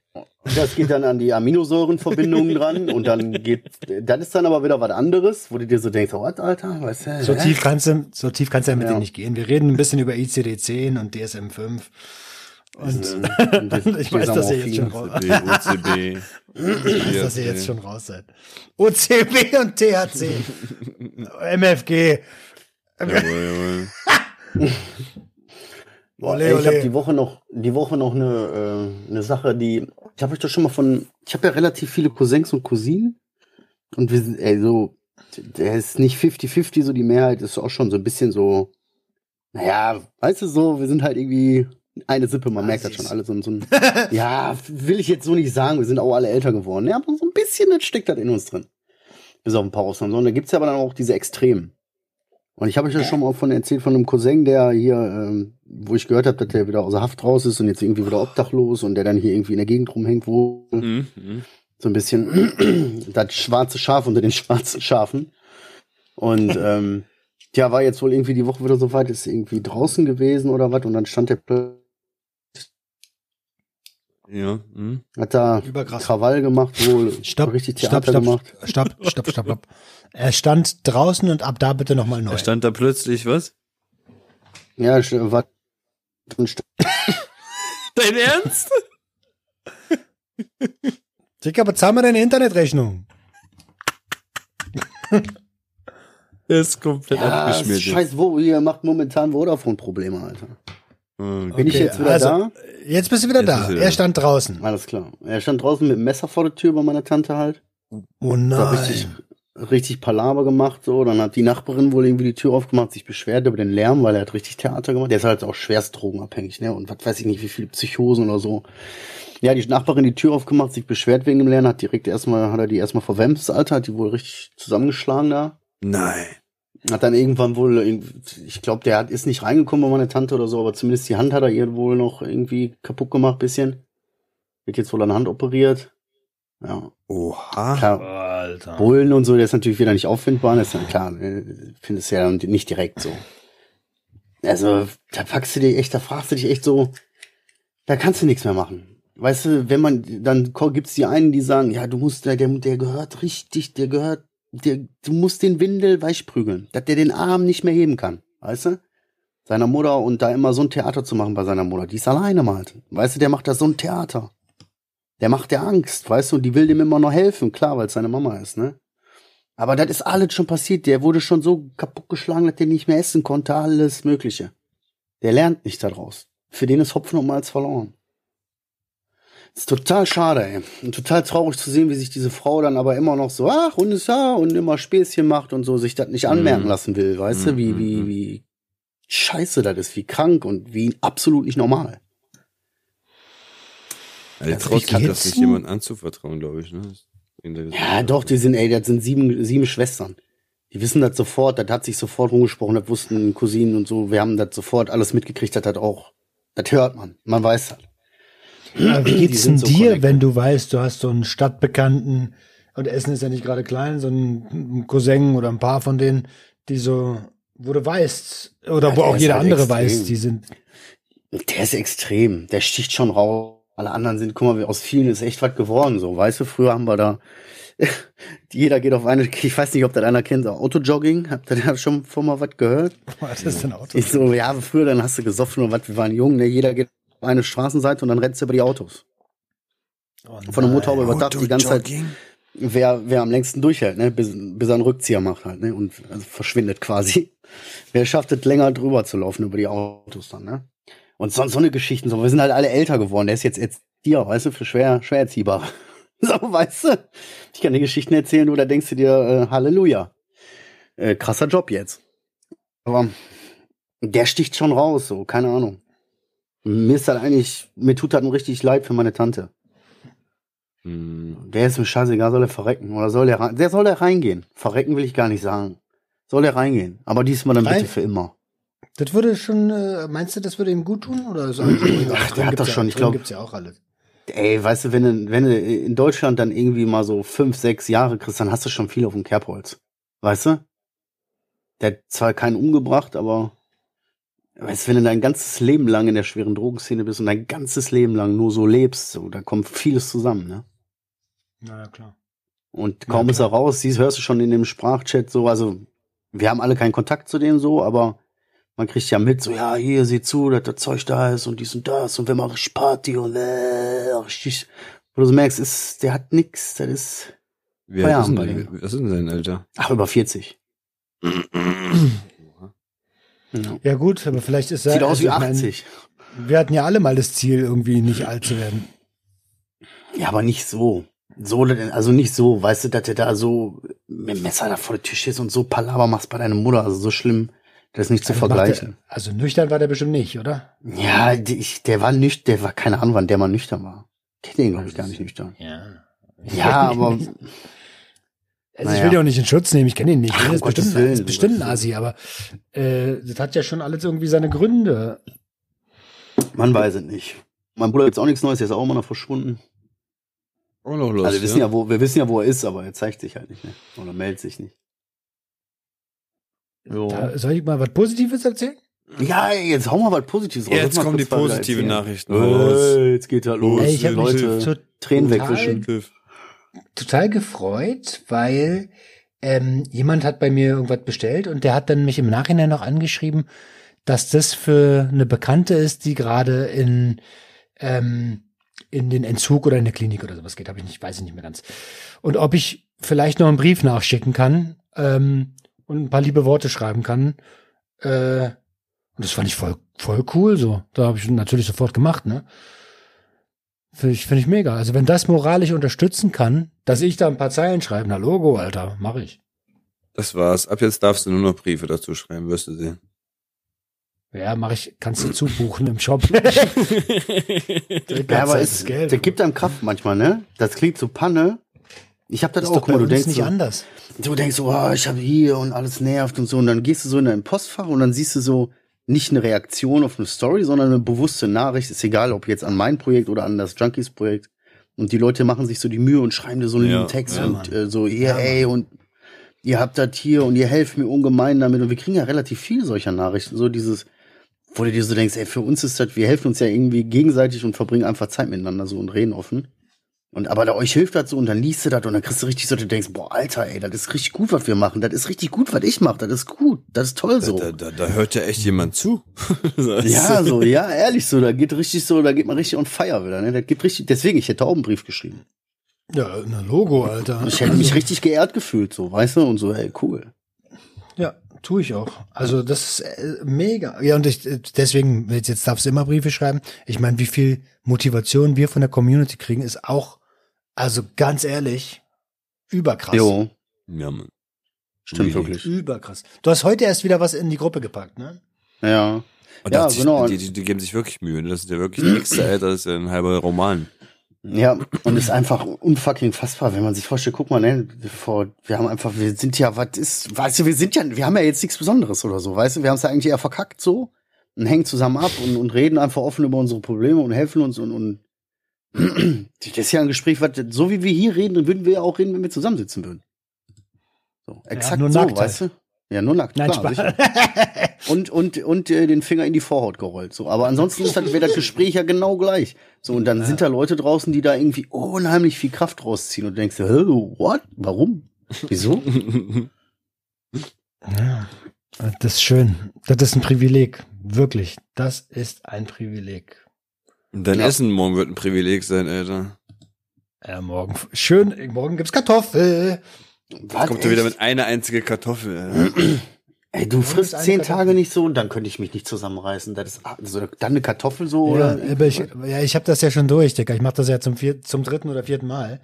Das geht dann an die Aminosäurenverbindungen dran und dann geht, dann ist dann aber wieder was anderes, wo du dir so denkst, oh, Alter, weißt du,
So tief kannst du, so tief kannst du ja mit
Ja.
denen nicht gehen. Wir reden ein bisschen über ICD-10 und DSM-5. Und ich weiß, dass ihr jetzt schon raus,
OCB.
dass ihr jetzt schon raus seid. OCB und THC. MFG.
Jawohl, jawohl.
Boah,
Ole,
ey, ich habe
ole.
die Woche noch, die Woche noch eine, äh, eine Sache, die, ich habe euch doch schon mal von, ich habe ja relativ viele Cousins und Cousinen und wir sind, ey, so, der ist nicht 50-50, so die Mehrheit ist auch schon so ein bisschen so, naja, weißt du so, wir sind halt irgendwie eine Sippe, man merkt das schon alle so, so ein, ja, will ich jetzt so nicht sagen, wir sind auch alle älter geworden, ja, aber so ein bisschen das steckt das in uns drin. Bis auf ein paar Ausnahmen. Und da gibt's ja aber dann auch diese Extremen. Und ich habe euch ja schon mal von erzählt von einem Cousin, der hier, ähm, wo ich gehört habe, dass der wieder außer Haft raus ist und jetzt irgendwie wieder obdachlos und der dann hier irgendwie in der Gegend rumhängt, wo
Mhm, mhm.
so ein bisschen das schwarze Schaf unter den schwarzen Schafen. Und ähm, ja, war jetzt wohl irgendwie die Woche wieder so weit, ist irgendwie draußen gewesen oder was und dann stand der plötzlich,
Ja, mhm.
hat da
Überkrass.
Krawall gemacht, wohl
Stopp,
richtig
stopp,
Theater
stopp,
gemacht.
stopp, stopp, stopp, stopp. Er stand draußen und ab da bitte nochmal neu.
Da stand da plötzlich was?
Ja, war.
Dein Ernst?
Dicker, bezahl mal deine Internetrechnung.
Ist komplett
Ja,
abgeschmiert.
scheiß, wo, ihr macht momentan Vodafone-Probleme, Alter.
Jetzt.
Bin ich
Okay,
jetzt wieder
also,
da?
Jetzt bist du wieder
Jetzt
da. Er stand draußen.
Alles klar. Er stand draußen mit dem Messer vor der Tür bei meiner Tante halt.
Oh
Da
nein.
richtig, richtig Palaver gemacht, so. Dann hat die Nachbarin wohl irgendwie die Tür aufgemacht, sich beschwert über den Lärm, weil er hat richtig Theater gemacht. Der ist halt auch schwerst drogenabhängig, ne? Und was weiß ich nicht, wie viele Psychosen oder so. Ja, die Nachbarin die Tür aufgemacht, sich beschwert wegen dem Lärm, hat direkt erstmal, hat er die erstmal verwemst, Alter, hat die wohl richtig zusammengeschlagen da.
Nein.
Hat dann irgendwann wohl, ich glaube, der hat, ist nicht reingekommen bei meiner Tante oder so, aber zumindest die Hand hat er ihr wohl noch irgendwie kaputt gemacht, bisschen. Wird jetzt wohl an der Hand operiert. Ja.
Oha.
Klar,
Alter.
Bullen und so, der ist natürlich wieder nicht auffindbar, das ist dann klar, äh, findest du ja nicht direkt so. Also, da packst du dich echt, da fragst du dich echt so, da kannst du nichts mehr machen. Weißt du, wenn man, dann gibt's die einen, die sagen, ja, du musst, der, der, der gehört richtig, der gehört, der, du musst den Windel weich prügeln, dass der den Arm nicht mehr heben kann, weißt du? Seiner Mutter und da immer so ein Theater zu machen bei seiner Mutter, die ist alleine mal. Weißt du, der macht da so ein Theater. Der macht der Angst, weißt du, und die will dem immer noch helfen, klar, weil es seine Mama ist, ne? Aber das ist alles schon passiert. Der wurde schon so kaputtgeschlagen, dass der nicht mehr essen konnte, alles Mögliche. Der lernt nicht daraus. Für den ist Hopfen und Malz verloren. Ist total schade, ey. Und total traurig zu sehen, wie sich diese Frau dann aber immer noch so, ach, und ist ja, und immer Späßchen macht und so, sich das nicht anmerken
Mhm.
lassen will, weißt du, wie,
Mhm,
wie,
mhm.
wie scheiße das ist, wie krank und wie absolut nicht normal.
Also, wie
sich das nicht jemand anzuvertrauen, glaube ich. Ne?
Ja, doch, die sind, ey, das sind sieben, sieben Schwestern. Die wissen das sofort, das hat sich sofort rumgesprochen, das wussten Cousinen und so, wir haben das sofort alles mitgekriegt, das hat auch, das hört man, man weiß das.
Aber wie geht's denn
so
dir,
connected.
wenn du weißt, du hast so einen Stadtbekannten und Essen ist ja nicht gerade klein, so einen Cousin oder ein paar von denen, die so, wo du weißt, oder
Ja,
wo auch jeder
halt
andere
extrem.
weiß, die sind.
Der ist extrem, der sticht schon raus. Alle anderen sind, guck mal, aus vielen ist echt was geworden, so, weißt du, früher haben wir da, jeder geht auf eine, ich weiß nicht, ob das einer kennt, so Autojogging, habt ihr da schon vor mal was gehört?
Was ist denn Auto?
Ich so, ja, früher, dann hast du gesoffen oder was, wir waren jung, ne, jeder geht eine Straßenseite und dann rennst du über die Autos.
Oh
Von der Motorhaube überdacht die ganze Zeit, wer, wer am längsten durchhält, ne, bis, bis er einen Rückzieher macht halt, ne, und also verschwindet quasi. Wer schafft es länger drüber zu laufen über die Autos dann, ne? Und so, so eine Geschichten, so, wir sind halt alle älter geworden, der ist jetzt jetzt hier, weißt du, für schwer, schwer erziehbar. So, weißt du? Ich kann dir Geschichten erzählen, du, da denkst du dir, äh, Halleluja. Äh, krasser Job jetzt. Aber der sticht schon raus, so, keine Ahnung. Mir ist halt eigentlich, mir tut das nur richtig leid für meine Tante.
Hm.
Der ist mir scheißegal, soll er verrecken. Oder soll er rein, der soll er reingehen. Verrecken will ich gar nicht sagen. Soll er reingehen. Aber diesmal dann
Rein?
bitte für immer.
Das würde schon, äh, meinst du, das würde ihm gut tun? Oder alles
Ach, der hat das schon,
ja,
ich glaub-
gibt's ja auch alles.
Ey, weißt du, wenn du, wenn du in Deutschland dann irgendwie mal so fünf, sechs Jahre kriegst, dann hast du schon viel auf dem Kerbholz. Weißt du? Der hat zwar keinen umgebracht, aber weißt du, wenn du dein ganzes Leben lang in der schweren Drogenszene bist und dein ganzes Leben lang nur so lebst, so, da kommt vieles zusammen, ne?
Na ja, klar.
Und
Ja,
kaum ist er raus, siehst, hörst du schon in dem Sprachchat so, also wir haben alle keinen Kontakt zu denen so, aber man kriegt ja mit, so, ja, hier, sieh zu, dass das Zeug da ist und dies und das und wir machen richtig Party und äh, richtig, wo du so merkst, ist, der hat nix, das ist,
alt ist
Feierabend
denn? Was ist denn sein Alter?
ach, über 40. Ja.
Ja gut, aber vielleicht ist er.
Sieht aus
also
wie
ich mein,
80.
wir hatten ja alle mal das Ziel, irgendwie nicht alt zu werden.
Ja, aber nicht so. So, also nicht so, weißt du, dass du da so mit dem Messer da vor der Tisch ist und so Palaver machst bei deiner Mutter, also so schlimm, das ist nicht zu
Also
vergleichen.
Der, also nüchtern war der bestimmt nicht, oder?
Ja, die- ich, der war nüchtern, der war keine Ahnung, wann der mal nüchtern war. Ich kenne den, glaube ich, gar nicht nüchtern.
Ja.
Ja, aber
Also ich
Naja.
will den auch nicht in Schutz nehmen, ich kenne ihn nicht.
Ach, um
ist bestimmt,
Willen,
ist bestimmt ein Asi, aber äh, das hat ja schon alles irgendwie seine Gründe.
man weiß es nicht. Mein Bruder gibt's auch nichts Neues, der ist auch immer noch verschwunden.
Auch noch los.
also wir wissen ja, wo, wir wissen ja, wo er ist, aber er zeigt sich halt nicht mehr. Oder meldet sich nicht.
Da, soll ich mal was Positives erzählen?
Ja, jetzt hau mal was Positives raus.
Jetzt
Lass mal
kommen die positiven. Nachrichten.
Äh, jetzt geht er los.
Ey, ich hab
Leute,
so
Tränen
total-
wegwischen.
Total gefreut, weil ähm, jemand hat bei mir irgendwas bestellt und der hat dann mich im Nachhinein noch angeschrieben, dass das für eine Bekannte ist, die gerade in ähm, in den Entzug oder in eine Klinik oder sowas geht, habe ich nicht, weiß ich nicht mehr ganz. Und ob ich vielleicht noch einen Brief nachschicken kann ähm, und ein paar liebe Worte schreiben kann. Äh, und das fand ich voll voll cool so. Da habe ich natürlich sofort gemacht, ne? Finde ich, finde ich mega. Also wenn das moralisch unterstützen kann, dass ich da ein paar Zeilen schreibe, na Logo, Alter, mache ich.
Das war's. Ab jetzt darfst du nur noch Briefe dazu schreiben, wirst du sehen.
Ja, mache ich, kannst du zubuchen im Shop.
Ja, aber es,
Geld.
der gibt einem Kraft manchmal, ne? Das klingt so Panne. Ich hab das,
ist
auch, mal, du denkst
nicht
so,
anders.
du denkst so, oh, ich habe hier und alles nervt und so. Und dann gehst du so in dein Postfach und dann siehst du so nicht eine Reaktion auf eine Story, sondern eine bewusste Nachricht. Ist egal, ob jetzt an mein Projekt oder an das Junkies-Projekt. Und die Leute machen sich so die Mühe und schreiben dir so einen
Ja,
lieben Text
ja,
und äh, so, hier,
Ja,
ey, und ihr habt das hier und ihr helft mir ungemein damit. Und wir kriegen ja relativ viel solcher Nachrichten. So dieses, wo du dir so denkst, ey, für uns ist das, wir helfen uns ja irgendwie gegenseitig und verbringen einfach Zeit miteinander so und reden offen. Und aber da euch hilft das so und dann liest du das und dann kriegst du richtig so, du denkst, boah, Alter, ey, das ist richtig gut, was wir machen. Das ist richtig gut, was ich mache. Das ist gut. Das ist toll so.
Da, da, da hört ja echt jemand zu.
Ja, so, ja, ehrlich so, da geht richtig so, da geht man richtig on fire wieder, ne? Das gibt richtig, deswegen, ich hätte auch einen Brief geschrieben.
Ja, ein Logo, Alter.
Ich hätte mich richtig geehrt gefühlt, so, weißt du, und so, ey, cool.
Ja, tue ich auch. Also das ist äh, mega. Ja, und ich, deswegen, jetzt jetzt darfst du immer Briefe schreiben. Ich meine, wie viel Motivation wir von der Community kriegen, ist auch, also ganz ehrlich, überkrass.
Jo,
Ja, Mann.
stimmt wirklich.
Überkrass. Du hast heute erst wieder was in die Gruppe gepackt, ne?
Ja.
Und
Ja,
sich-
genau.
Die, die, die geben sich wirklich Mühe. ne? Das ist ja wirklich ein Alter, das ist ja ein halber Roman.
Ja, und ist einfach unfucking fassbar, wenn man sich vorstellt, guck mal, ne, vor, wir haben einfach, wir sind ja, was ist, weißt du, wir sind ja, wir haben ja jetzt nichts Besonderes oder so, weißt du, wir haben es ja eigentlich eher verkackt so und hängen zusammen ab und, und reden einfach offen über unsere Probleme und helfen uns und, und das ist ja ein Gespräch, was, so wie wir hier reden, dann würden wir ja auch reden, wenn wir zusammensitzen würden. So, exakt
nur
so,
nackt
weißt du? Ja, nur nackt,
Nein,
klar, sicher. Und, und, und äh, den Finger in die Vorhaut gerollt. So. Aber ansonsten ist das, wäre das Gespräch ja genau gleich. So, und dann sind da Leute draußen, die da irgendwie unheimlich viel Kraft rausziehen und du denkst, hä, what? Warum? Wieso?
Ja, das ist schön. Das ist ein Privileg. Wirklich. Das ist ein Privileg.
Dein
Ja.
Essen morgen wird ein Privileg sein, Alter.
Ja, morgen. Schön. Morgen gibt's Kartoffel.
Was,
Kommt er wieder mit einer einzigen Kartoffel, Alter.
Ey, du
ist
frisst zehn
Kartoffel.
Tage nicht so und dann könnte ich mich nicht zusammenreißen. Das ist also, dann eine Kartoffel so
Ja,
oder?
aber ich, ja, ich habe das ja schon durch, Digga. Ich mache das ja zum, vier, zum dritten oder vierten Mal.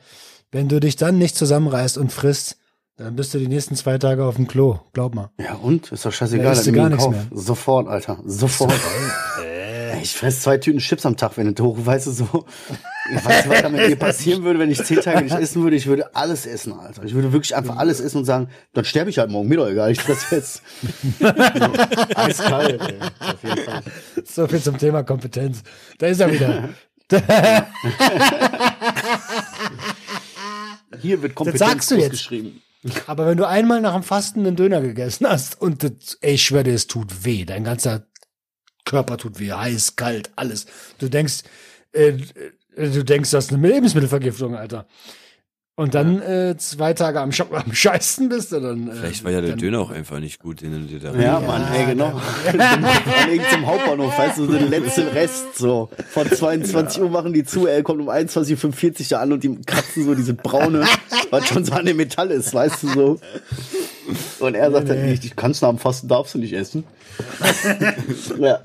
Wenn du dich dann nicht zusammenreißt und frisst, dann bist du die nächsten zwei Tage auf dem Klo. Glaub mal.
Ja, und? Ist doch
Da
scheißegal.
isst
dann
du gar nichts
Kauf. Sofort, Alter. Sofort. Ich fress zwei Tüten Chips am Tag, wenn du hoch, weißt du so. Ich weiß, was da mit mir passieren würde, wenn ich zehn Tage nicht essen würde. Ich würde alles essen, Alter. Ich würde wirklich einfach alles essen und sagen, dann sterbe ich halt morgen. Mir doch egal, ich fress jetzt. so, eiskalt, ey. Auf jeden Fall.
So viel zum Thema Kompetenz. Da ist er wieder.
Hier wird Kompetenz
sagst du jetzt.
geschrieben.
Aber wenn du einmal nach dem Fasten einen Döner gegessen hast und das, ey, ich schwöre dir, es tut weh. Dein ganzer Körper tut weh. Heiß, kalt, alles. Du denkst, äh, du denkst, das ist eine Lebensmittelvergiftung, Alter. Und dann äh, zwei Tage am, Sch am Scheißen bist du dann. Äh,
Vielleicht war ja der Döner auch einfach nicht gut, den du dir da
Ja, Mann, ey, genau. An irgendeinem Hauptbahnhof, weißt du, so den letzten Rest, so. Von 22 Uhr machen die zu, er kommt um 21.45 Uhr da an und die kratzen so diese braune, was schon so an dem Metall ist, weißt du, so. Und er sagt dann nicht, ich kannst nach dem Fasten darfst du nicht essen. ja.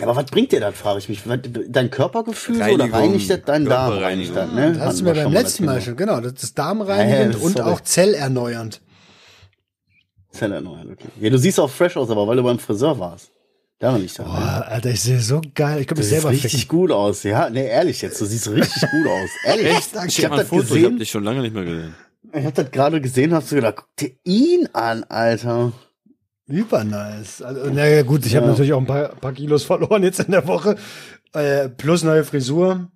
Aber was bringt dir das, frage ich mich. Dein Körpergefühl so, oder
Reinigung,
reinigt das deinen Darm? Reinigt das, ne?
Das hast du mir beim
schon
letzten Mal schon, genau. Das ist darmreinigend
Ja, ja,
und
sorry.
auch zellerneuernd.
Thema. Zellerneuern, okay. Ja, du siehst auch fresh aus, aber weil du beim Friseur warst. Daran liegt das.
Boah, Alter, ich sehe so geil. Ich
Du
mich
siehst
selber
richtig
ficken.
gut aus, ja. Nee, ehrlich jetzt, du siehst richtig gut aus. Ehrlich.
Echt?
Ich
Schick
hab
mal ein
das
Foto, ich hab
gesehen.
dich schon lange nicht mehr gesehen.
Ich hab das gerade gesehen, hab so gedacht, guck dir ihn an, Alter.
Über nice. Also, na ja, gut, ich habe
Ja.
natürlich auch ein paar, paar Kilos verloren jetzt in der Woche. Äh, plus neue Frisur.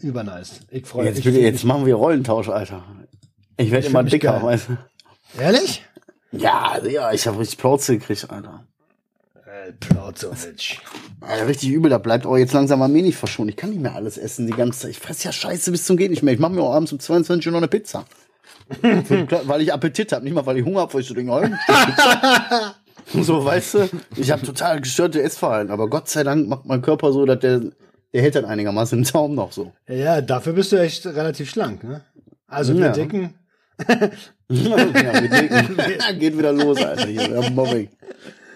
Über nice. Ich freue
Jetzt,
mich.
bitte, jetzt machen wir Rollentausch, Alter. Ich werde immer dicker, weißt du.
Ehrlich?
Ja, also, ja, ich habe richtig Plauze gekriegt, Alter.
Äh, Plauzovic.
Alter, richtig übel, da bleibt auch jetzt langsam mal mir nicht verschont. Ich kann nicht mehr alles essen die ganze Zeit. Ich fress ja Scheiße bis zum geht nicht mehr. Ich mache mir auch abends um 22 Uhr noch eine Pizza. weil ich Appetit habe, nicht mal weil ich Hunger habe, weil ich so denke, so, weißt du, ich habe total gestörte Essverhalten, aber Gott sei Dank macht mein Körper so, dass der, der hält dann einigermaßen den Zaum noch so.
Ja, dafür bist du echt relativ schlank, ne? Also wir
Ja.
dicken.
ja, wir denken, geht wieder los, Alter. Hier, wir haben Mobbing.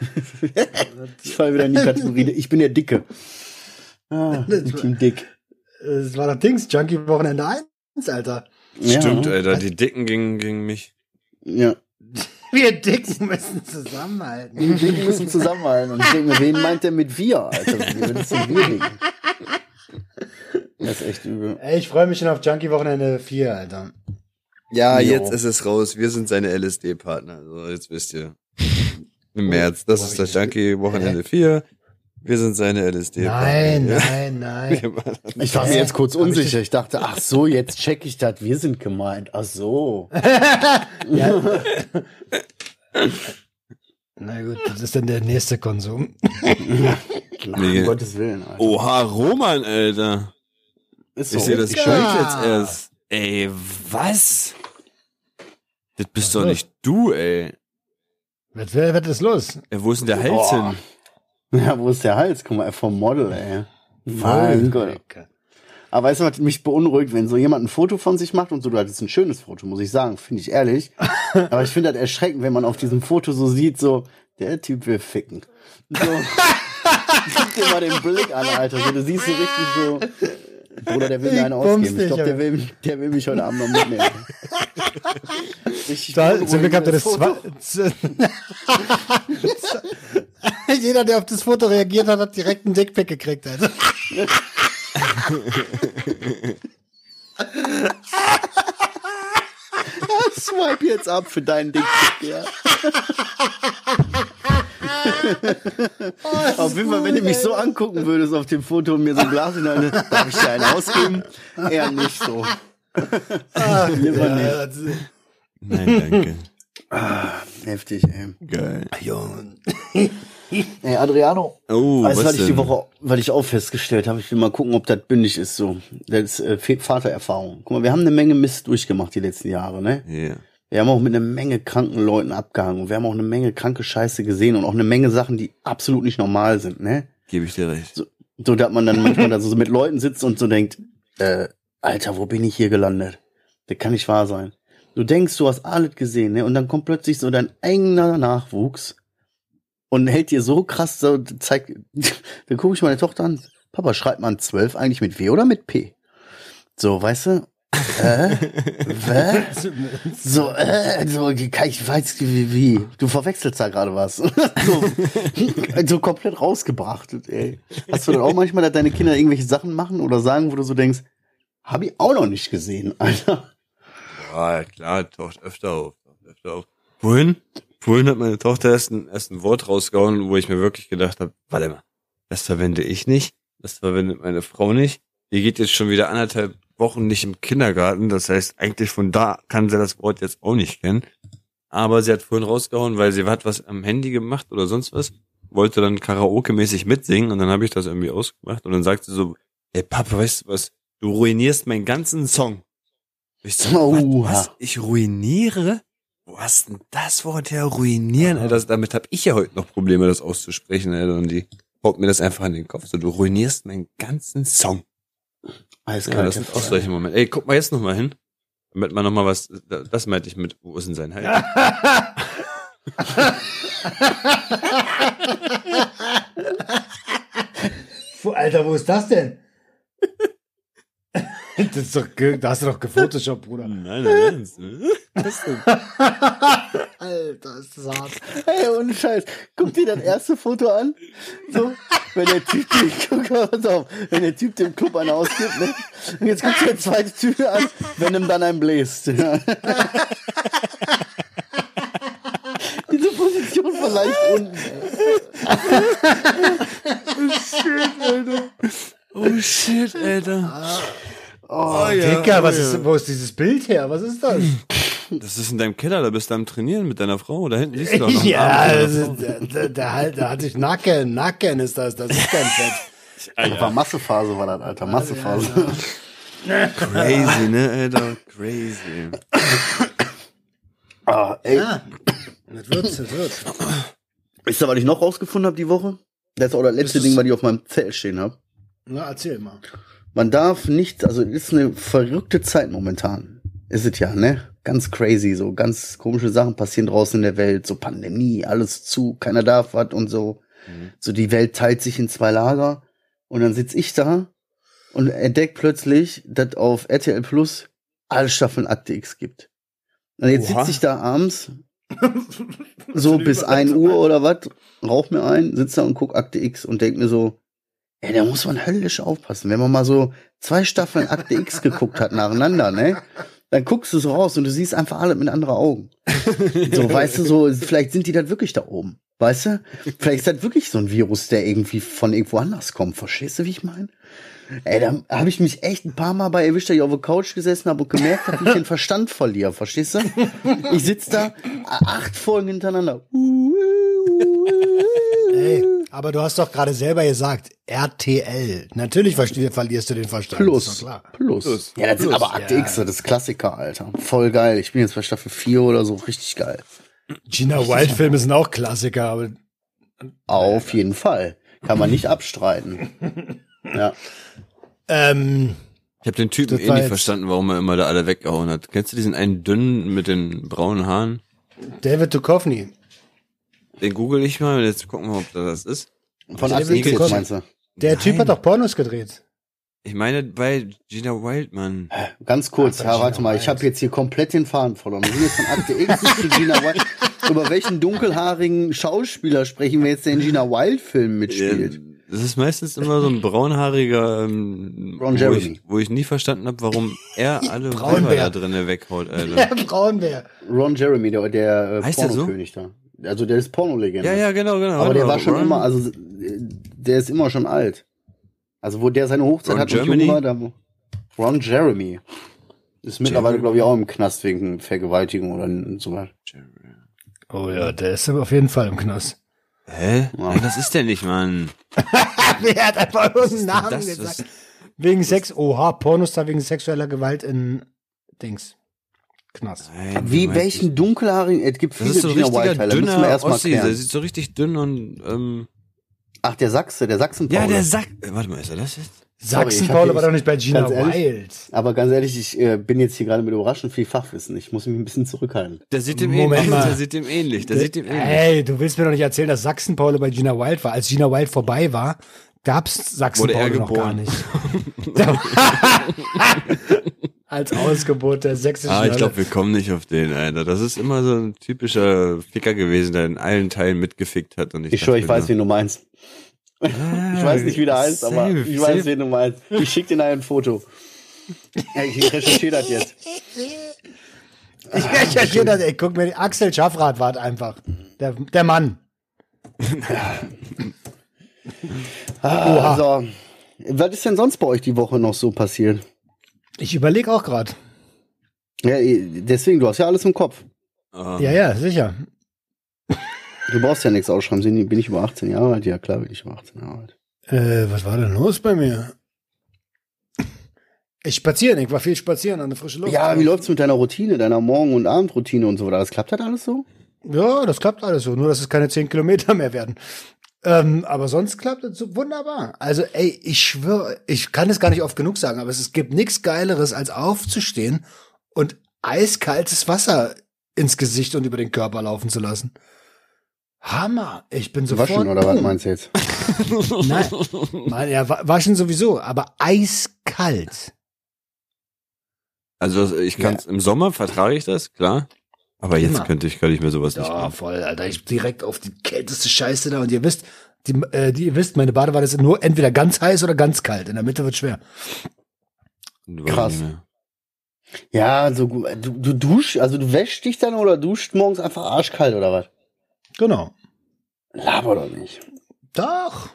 ich fall wieder in die Kategorie. Ich bin der Dicke. Ah, Team Dick.
Es war das Dings, Junkie-Wochenende 1, Alter.
Stimmt,
ja.
Alter, die Dicken gegen, gegen mich.
Ja.
Wir Dicken müssen zusammenhalten.
Die Dicken müssen zusammenhalten. Und ich denke mir, wen meint der mit wir, Alter? Wie sind wir Dicken? Das ist echt übel.
Ey, ich freue mich schon auf Junkie-Wochenende 4, Alter.
Ja,
Jo.
jetzt ist es raus. Wir sind seine LSD-Partner. So, jetzt wisst ihr. Im März. Das
wo
ist das
ich das-
Junkie Wochenende 4. Wir sind seine LSD.
Nein, nein, nein.
Ich war mir jetzt kurz unsicher. Ich dachte, ach so, jetzt check ich das. Wir sind gemeint. Ach so.
Ja. Na gut, das ist dann der nächste Konsum.
Nein,
Nee.
um Gottes Willen. Alter.
Oha, Roman, Alter.
Ist
Ich sehe das. Schild jetzt erst. Ey, was? Das bist doch
so.
nicht du, ey.
Was, wer, was ist los?
ey wo ist denn der Hals
Oh.
hin?
Ja, wo ist der Hals? Guck mal, vom Model, ey. Mein Gott. Aber weißt du, was mich beunruhigt, wenn so jemand ein Foto von sich macht und so, das ist ein schönes Foto, muss ich sagen, finde ich ehrlich. Aber ich finde das erschreckend, wenn man auf diesem Foto so sieht, so, der Typ will ficken. So, guck dir mal den Blick an, Alter. So, du siehst so richtig so, Bruder, der will mir
Ich
eine ausgeben. Ich glaube, der will, der will mich heute Abend noch mitnehmen. Richtig
Da, zum Glück habt ihr das
beunruhigendes
zwei.
Foto.
Jeder, der auf das Foto reagiert hat, hat direkt einen Dickpick gekriegt. Also.
Swipe jetzt ab für deinen Dick. Ja. auf jeden Fall, wenn du mich so angucken würdest auf dem Foto und mir so ein Glas in der Hand, darf ich dir einen ausgeben? Eher nicht so. Nicht.
Ja, das-
Nein, danke.
Heftig, ey.
Geil.
Junge.
Ey, Adriano.
Oh,
weißt
was
was ich
denn?
die Woche, weil ich auch festgestellt habe, ich will mal gucken, ob das bündig ist so. Das ist äh, Vatererfahrung. Guck mal, wir haben eine Menge Mist durchgemacht die letzten Jahre, ne?
Ja.
Wir haben auch mit einer Menge kranken Leuten abgehangen. Und wir haben auch eine Menge kranke Scheiße gesehen und auch eine Menge Sachen, die absolut nicht normal sind, ne?
Gebe ich dir recht.
So, dass man dann manchmal da so mit Leuten sitzt und so denkt, äh, Alter, wo bin ich hier gelandet? Das kann nicht wahr sein. Du denkst, du hast alles gesehen, ne? Und dann kommt plötzlich so dein eigener Nachwuchs und hält dir so krass, so zeigt, dann gucke ich meine Tochter an, Papa, schreibt man 12 eigentlich mit W oder mit P? So, weißt du? Äh? Was? So, äh, so, ich weiß wie, wie. Du verwechselst da gerade was. so, so komplett rausgebracht, ey. Hast du dann auch manchmal, dass deine Kinder irgendwelche Sachen machen oder sagen, wo du so denkst, hab ich auch noch nicht gesehen, Alter.
Ja, klar, taucht öfter auf. Öfter auf. Vorhin, vorhin hat meine Tochter erst ein, erst ein Wort rausgehauen, wo ich mir wirklich gedacht habe, warte mal, das verwende ich nicht, das verwendet meine Frau nicht. Die geht jetzt schon wieder anderthalb Wochen nicht im Kindergarten, das heißt, eigentlich von da kann sie das Wort jetzt auch nicht kennen. Aber sie hat vorhin rausgehauen, weil sie hat was am Handy gemacht oder sonst was, wollte dann Karaoke-mäßig mitsingen und dann habe ich das irgendwie ausgemacht und dann sagt sie so, ey Papa, weißt du was, du ruinierst meinen ganzen Song. Ich so,
Oha.
was, was? Ich ruiniere? Wo hast denn das Wort her? Ruinieren? Alter, das, damit habe ich ja heute noch Probleme, das auszusprechen, Alter. Und die haut mir das einfach in den Kopf. So, du ruinierst meinen ganzen Song. Ja,
Eiskalt.
das sind auch solche Momente. Ey, guck mal jetzt noch mal hin. Damit man noch mal was, das meinte ich mit, wo ist denn sein Hals?
Wo- Alter, wo ist das denn? das ist doch, da hast du doch gefotoshoppt, Bruder.
Nein, nein, ernst, ne? Was denn?
Alter, ist das hart.
Hey, ohne Scheiß. Guck dir das erste Foto an. So, wenn der Typ, den, guck mal, pass auf, wenn der Typ dem Club einen ausgibt, ne? Und jetzt guck dir der zweite Typ an, wenn ihm dann einen bläst. Ja. Diese Position von leicht unten.
Oh shit, Alter.
Oh,
Digga, was ist, wo ist dieses Bild her? Was ist das?
Das ist in deinem Keller, da bist du am Trainieren mit deiner Frau. Da hinten siehst du doch noch
ja, ist, der, der, der, halt, der hat sich Nacken, Nacken ist das, das ist kein Fett.
Das war Massephase, war das, Alter. Massephase.
Frau. Crazy, ne, Alter? Crazy.
Ah, ey.
Das wird, das wird.
Wisst ihr, was ich noch rausgefunden habe die Woche? Das ist auch das letzte
Das ist-
Ding, was ich auf meinem Zettel stehen habe.
Na, erzähl mal.
Man darf nicht, also es ist eine verrückte Zeit momentan. Ist es ja, ne? Ganz crazy, so ganz komische Sachen passieren draußen in der Welt, so Pandemie, alles zu, keiner darf was und so. So die Welt teilt sich in zwei Lager und dann sitz ich da und entdeck plötzlich, dass auf RTL Plus alle Staffeln Akte X gibt. Und jetzt
Oha.
sitz ich da abends so bis ein Uhr oder was, rauch mir ein, sitz da und guck Akte X und denk mir so, ey, da muss man höllisch aufpassen. Wenn man mal so zwei Staffeln Akte X geguckt hat nacheinander, ne? dann guckst du so raus und du siehst einfach alle mit anderen Augen. So, weißt du, so, vielleicht sind die dann wirklich da oben. Weißt du? Vielleicht ist das wirklich so ein Virus, der irgendwie von irgendwo anders kommt. Verstehst du, wie ich meine? Ey, da habe ich mich echt ein paar Mal bei erwischt, dass ich auf der Couch gesessen habe und gemerkt habe, wie ich den Verstand verliere. Verstehst du? Ich sitz da acht Folgen hintereinander.
Ey, aber du hast doch gerade selber gesagt, RTL. Natürlich verlierst du den Verstand.
Plus.
Ist doch klar.
Plus.
Plus.
Ja, das sind aber Akte
Ja.
X, das ist Klassiker, Alter. Voll geil. Ich bin jetzt bei Staffel 4 oder so, richtig geil.
Gina Wild-Filme sind auch Klassiker, aber
Auf jeden Fall. Kann man nicht abstreiten. Ja.
ähm,
Ich habe den Typen eh nicht verstanden, warum er immer da alle weggehauen hat. Kennst du diesen einen dünnen mit den braunen Haaren?
David Duchovny.
Den google ich mal und jetzt gucken wir, ob da das ist.
Von
David
Akte X jetzt
Duchovny.
meinst du?
Der Typ
Nein.
hat doch Pornos gedreht.
Ich meine bei Gina Wildman.
Ganz kurz,
Ach,
ja,
Gina
warte mal, ich
Wild.
habe jetzt hier komplett den Faden verloren. Wir sind jetzt von Akte X zu Gina Wild. Über welchen dunkelhaarigen Schauspieler sprechen wir jetzt, der in Gina Wild-Filmen mitspielt?
Das ist meistens immer so ein braunhaariger, ähm,
Ron
wo,
Jeremy.
ich, wo ich nie verstanden habe, warum er alle. Weiber da drinnen weghaut, Alter.
Der Braunbär.
Ron Jeremy, der, der äh,
Heißt der so?
Pornokönig da. Also der ist Pornolegende.
Ja, ja, genau, genau.
Aber der war schon
Ron-
immer, also der ist immer schon alt. Also wo der seine Hochzeit
Ron
hat
Germany?
jung war, da wo- Ron Jeremy. Ist mittlerweile, glaube ich, auch im Knast wegen Vergewaltigung oder so was.
Oh ja, der ist auf jeden Fall im Knast.
Hä?
Ja.
Nein, das ist der nicht, Mann.
Wer hat einfach irgendeinen Namen
das?
gesagt?
Was-
Wegen Sex, oha, Pornostar wegen sexueller Gewalt in Dings. Knast.
Nein,
Wie, welchen dunkelhaarigen, es gibt
Das
viele
ist so
Gina
richtiger
Wild-Teile, müssen wir
dünner
erstmal
Ossi. Der sieht so richtig dünn und, ähm,
Ach, der Sachse, der sachsen
ja, der Sack. Äh, warte mal, ist er das jetzt?
Sachsen-Paul war doch nicht bei Gina
ehrlich,
Wild.
Aber ganz ehrlich, ich äh, bin jetzt hier gerade mit überraschend viel Fachwissen. Ich muss mich ein bisschen zurückhalten.
Der sieht dem
Moment
ähnlich.
mal.
Der sieht dem ähnlich. Der sieht dem ähnlich.
Hey, du willst mir doch nicht erzählen, dass Sachsen-Paul bei Gina Wild war. Als Gina Wild vorbei war, gab's Sachsen-Paul noch gar
geboren.
nicht. Als Ausgebot der sächsischen
Ah, ich glaube, wir kommen nicht auf den, Alter. Das ist immer so ein typischer Ficker gewesen, der in allen Teilen mitgefickt hat. Und ich,
Ich schwöre, ich weiß, wen du meinst. Ich weiß nicht, wie der heißt, aber ich weiß,
safe.
wen du meinst. Ich schick dir ein Foto. Ich recherchiere das jetzt.
Ich recherchiere das, ey, guck mir, Axel Schaffrath war einfach. Der, der Mann.
Ah, so. Was ist denn sonst bei euch die Woche noch so passiert?
Ich überlege auch gerade.
Ja, deswegen, du hast ja alles im Kopf.
ah,
Ja, ja, sicher.
Du brauchst ja nichts ausschreiben. Bin ich über 18 Jahre alt? Ja, klar bin ich über 18 Jahre alt.
Äh, was war denn los bei mir? Ich spazieren, ich war viel spazieren an der frischen Luft.
Ja, wie läuft's mit deiner Routine, deiner Morgen- und Abendroutine und so weiter? Das klappt das alles so?
Ja, das klappt alles so, nur dass es keine 10 Kilometer mehr werden. Ähm, aber sonst klappt es so wunderbar. Also, ey, ich schwöre, ich kann es gar nicht oft genug sagen, aber es, es gibt nichts Geileres, als aufzustehen und eiskaltes Wasser ins Gesicht und über den Körper laufen zu lassen. Hammer. Ich bin sofort.
Waschen oder was
boom.
meinst du jetzt?
Nein, Mann, ja, wa- waschen sowieso, aber eiskalt.
Also ich kann's im Sommer vertrage ich das, klar. Aber jetzt
Immer.
könnte ich, kann ich mir sowas nicht
Ja,
machen.
voll, Alter. Ich direkt auf die kälteste Scheiße da und ihr wisst, die, äh, die, ihr wisst, meine Badewanne ist nur entweder ganz heiß oder ganz kalt. In der Mitte wird schwer.
Krass.
nicht mehr.
Ja, so gut. Du, du duschst, also du wäschst dich dann oder duscht morgens einfach arschkalt oder was?
Genau.
Laber doch nicht.
Doch.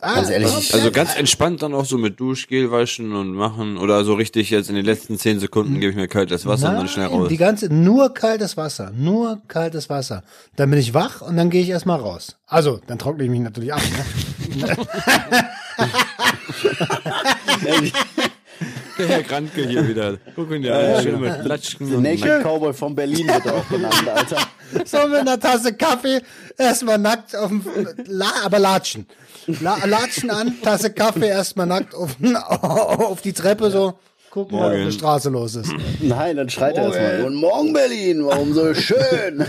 Ganz ehrlich,
Ah,
ich-
Also ganz entspannt dann auch so mit Duschgel waschen und machen oder so richtig jetzt in den letzten zehn Sekunden gebe ich mir kaltes Wasser und dann schnell
Nein,
raus.
Die ganze, nur kaltes Wasser, nur kaltes Wasser. Dann bin ich wach und dann gehe ich erstmal raus. Also, dann trockne ich mich natürlich ab. Ne?
Der Herr Grantke hier wieder. Guck ihn dir an, schön mit Klatschen
Der
und
Naked Cowboy von Berlin wird er auch genannt, Alter.
So mit einer Tasse Kaffee, erstmal nackt auf dem, La, aber latschen. La, latschen an, Tasse Kaffee, erstmal nackt auf, auf die Treppe so, gucken, was auf der Straße los ist.
Nein, dann schreit er erstmal. Guten Morgen, Berlin, warum so schön?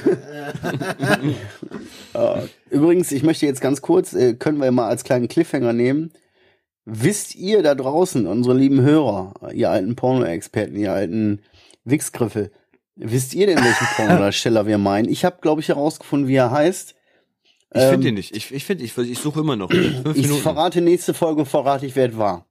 Ja. Übrigens, ich möchte jetzt ganz kurz, äh, können wir mal als kleinen Cliffhanger nehmen. Wisst ihr da draußen, unsere lieben Hörer, ihr alten Porno-Experten, ihr alten Wichsgriffel, wisst ihr denn, welchen Pornodarsteller wir meinen? Ich habe, glaube ich, herausgefunden, wie er heißt.
Ich
Ähm,
finde ihn nicht. Ich, ich finde, ich, ich suche immer noch. Fünf
Ich
Minuten.
verrate nächste Folge, verrate ich, wer es war.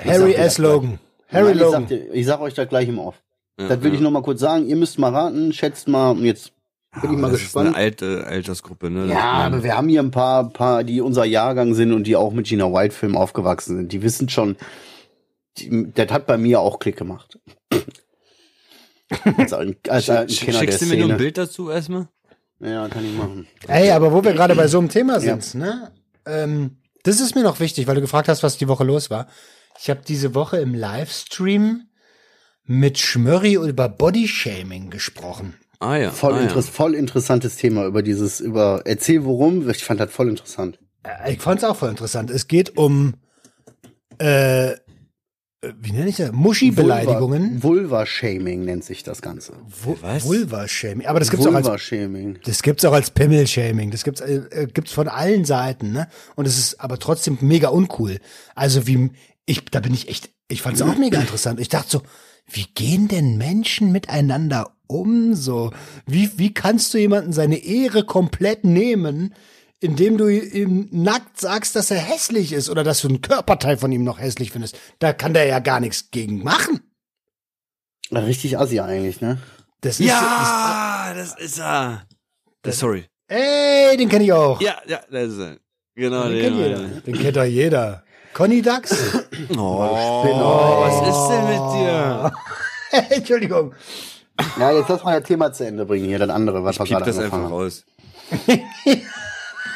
Harry S. Logan. Harry
Nein, ich, sag,
Logan.
dir- ich sag euch das gleich im Off.
Ja,
das will
ja.
ich noch mal kurz sagen. Ihr müsst mal raten, schätzt mal. Und jetzt bin ich
Aber
mal
das
gespannt.
ist eine alte Altersgruppe, ne?
Ja, aber wir haben hier ein paar, paar, die unser Jahrgang sind und die auch mit Gina White Film aufgewachsen sind. Die wissen schon, die, das hat bei mir auch Klick gemacht. als ein, als der
Schickst du mir nur ein. Bild dazu erstmal?
Ja, kann ich machen.
Ey, aber wo wir gerade bei so einem Thema sind, ne? Ähm, das ist mir noch wichtig, weil du gefragt hast, was die Woche los war. Ich habe diese Woche im Livestream mit Schmörri über Bodyshaming gesprochen.
Ah ja.
Voll,
ah,
interess voll interessantes Thema über dieses, über, erzähl worum. Ich fand das voll interessant.
Äh, Ich fand's auch voll interessant. Es geht um äh, wie nenne ich das? Muschi-Beleidigungen.
Vulva- Vulva-Shaming nennt sich das Ganze.
Was?
Vulva-Shaming. Aber das gibt's auch als
Vulva-Shaming.
Das gibt's auch als Pimmel-Shaming. Das gibt's, äh, äh, gibt's von allen Seiten, ne? Und es ist aber trotzdem mega uncool. Also wie, ich, da bin ich echt, ich fand's auch mega interessant. Ich dachte so, wie gehen denn Menschen miteinander um so? Wie, wie kannst du jemanden seine Ehre komplett nehmen, indem du ihm nackt sagst, dass er hässlich ist oder dass du ein Körperteil von ihm noch hässlich findest? Da kann der ja gar nichts gegen machen.
Richtig assi eigentlich, ne?
Das ist,
Ja, das ist er. Das, sorry.
Das, ey, den kenne ich auch.
Ja, ja, das ist er. Genau,
Den kennt
den.
jeder. Den kennt doch jeder. Conny Dax?
Oh,
Spinner.
was ist denn mit dir?
Entschuldigung.
Ja, jetzt lass mal das Thema zu Ende bringen hier, das andere, was wir
Piep
gerade
das einfach
angefangen haben.
raus.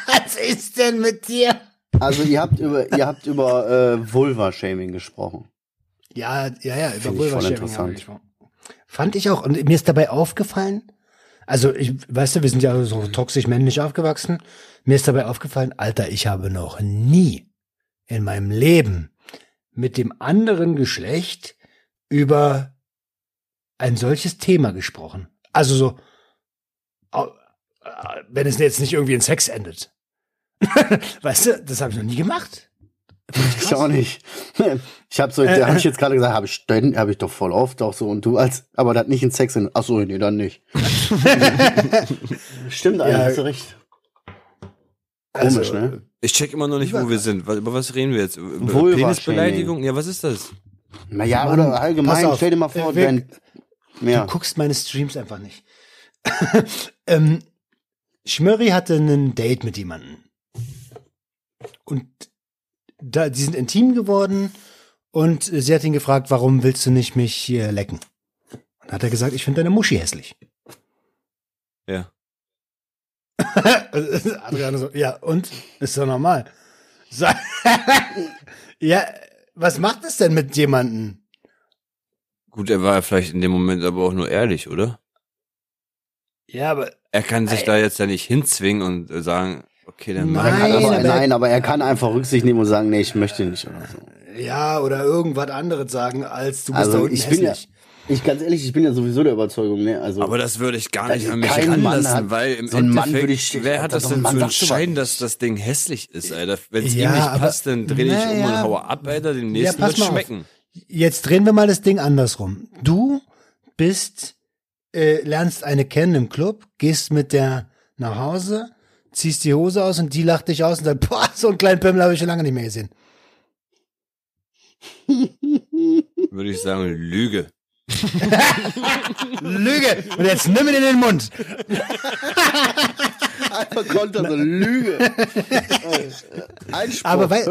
Was ist denn mit dir?
Also ihr habt über, ihr habt über äh, Vulva-Shaming gesprochen.
Ja, ja, ja, über Vulva-Shaming
interessant.
haben wir gesprochen. Fand ich auch. Und mir ist dabei aufgefallen, also ich, weißt du, wir sind ja so toxisch männlich aufgewachsen. Mir ist dabei aufgefallen, Alter, ich habe noch nie in meinem Leben mit dem anderen Geschlecht über ein solches Thema gesprochen. Also so, äh, wenn es jetzt nicht irgendwie in Sex endet. weißt du, das habe ich noch nie gemacht.
Ich auch nicht. Ich habe so, da habe ich jetzt gerade gesagt, habe ich ständig, habe ich doch voll oft auch so und du als, aber das nicht in Sex sind. Ach so, nee, dann nicht. Stimmt eigentlich,
Ja.
hast du recht. Komisch,
Also,
ne?
Ich check immer noch nicht, wo wir sind. Über was reden wir jetzt? Über. Penisbeleidigung? Ja, was ist das?
Naja,
Mann,
oder allgemein,
pass auf.
stell dir mal vor,
Äh,
wenn, ja.
Du guckst meine Streams einfach nicht. ähm, Schmörri hatte ein Date mit jemandem. Und da, die sind intim geworden und sie hat ihn gefragt, warum willst du nicht mich hier lecken? Und hat er gesagt, ich finde deine Muschi hässlich.
Ja.
Adriano so, ja, und? Ist doch normal. Sa- ja, was macht es denn mit jemandem?
Gut, er war vielleicht in dem Moment aber auch nur ehrlich, oder?
Ja, aber
Er kann sich
Ey.
da jetzt ja nicht hinzwingen und sagen, okay, dann ich
kann
Nein,
aber,
aber-
nein, aber er kann einfach Rücksicht nehmen und sagen, nee, ich möchte nicht oder so.
ja, oder irgendwas anderes sagen, als du bist da
Also
unten
ich bin ja,
hässlich.
ich ganz ehrlich, ich bin ja sowieso der Überzeugung, ne? Also
Aber das würde ich gar nicht an mich
kein Mann
ranlassen,
hat-
weil im
so ein Mann
Endeffekt,
würde ich-
wer hat das denn zu entscheiden, dass das Ding hässlich ist, Alter? Wenn es
Ja,
ihm nicht
aber-
passt, dann dreh dich um und
Naja. um
hau ab, Alter, dem
Ja,
nächsten
pass
wird
mal auf.
schmecken.
Jetzt drehen wir mal das Ding andersrum. Du bist, äh, lernst eine kennen im Club, gehst mit der nach Hause, ziehst die Hose aus und die lacht dich aus und sagt, boah, so einen kleinen Pimmel habe ich schon lange nicht mehr gesehen.
Würde ich sagen, Lüge.
Lüge! Und jetzt nimm ihn in den Mund.
einfach Konter, so Lüge. Einspruch,
Aber weil,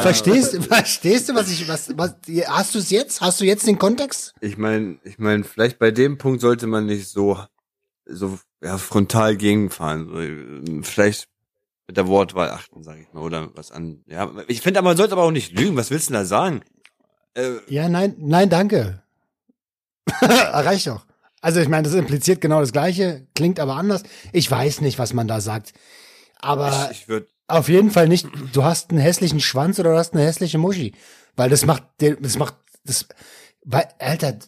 verstehst, verstehst du, was ich, was, was, hast du es jetzt? Hast du jetzt den Kontext?
Ich meine, ich meine, vielleicht bei dem Punkt sollte man nicht so, so ja, frontal gegenfahren. Vielleicht mit der Wortwahl achten, sage ich mal, oder was an. Ja, ich finde, man sollte aber auch nicht lügen. Was willst du denn da sagen? Äh,
Ja, nein, nein, danke. Reicht doch. Also ich meine, das impliziert genau das Gleiche, klingt aber anders. Ich weiß nicht, was man da sagt. Aber
ich, ich
auf jeden Fall nicht, du hast einen hässlichen Schwanz oder du hast eine hässliche Muschi. Weil das macht, den- das macht, das, weil, Alter,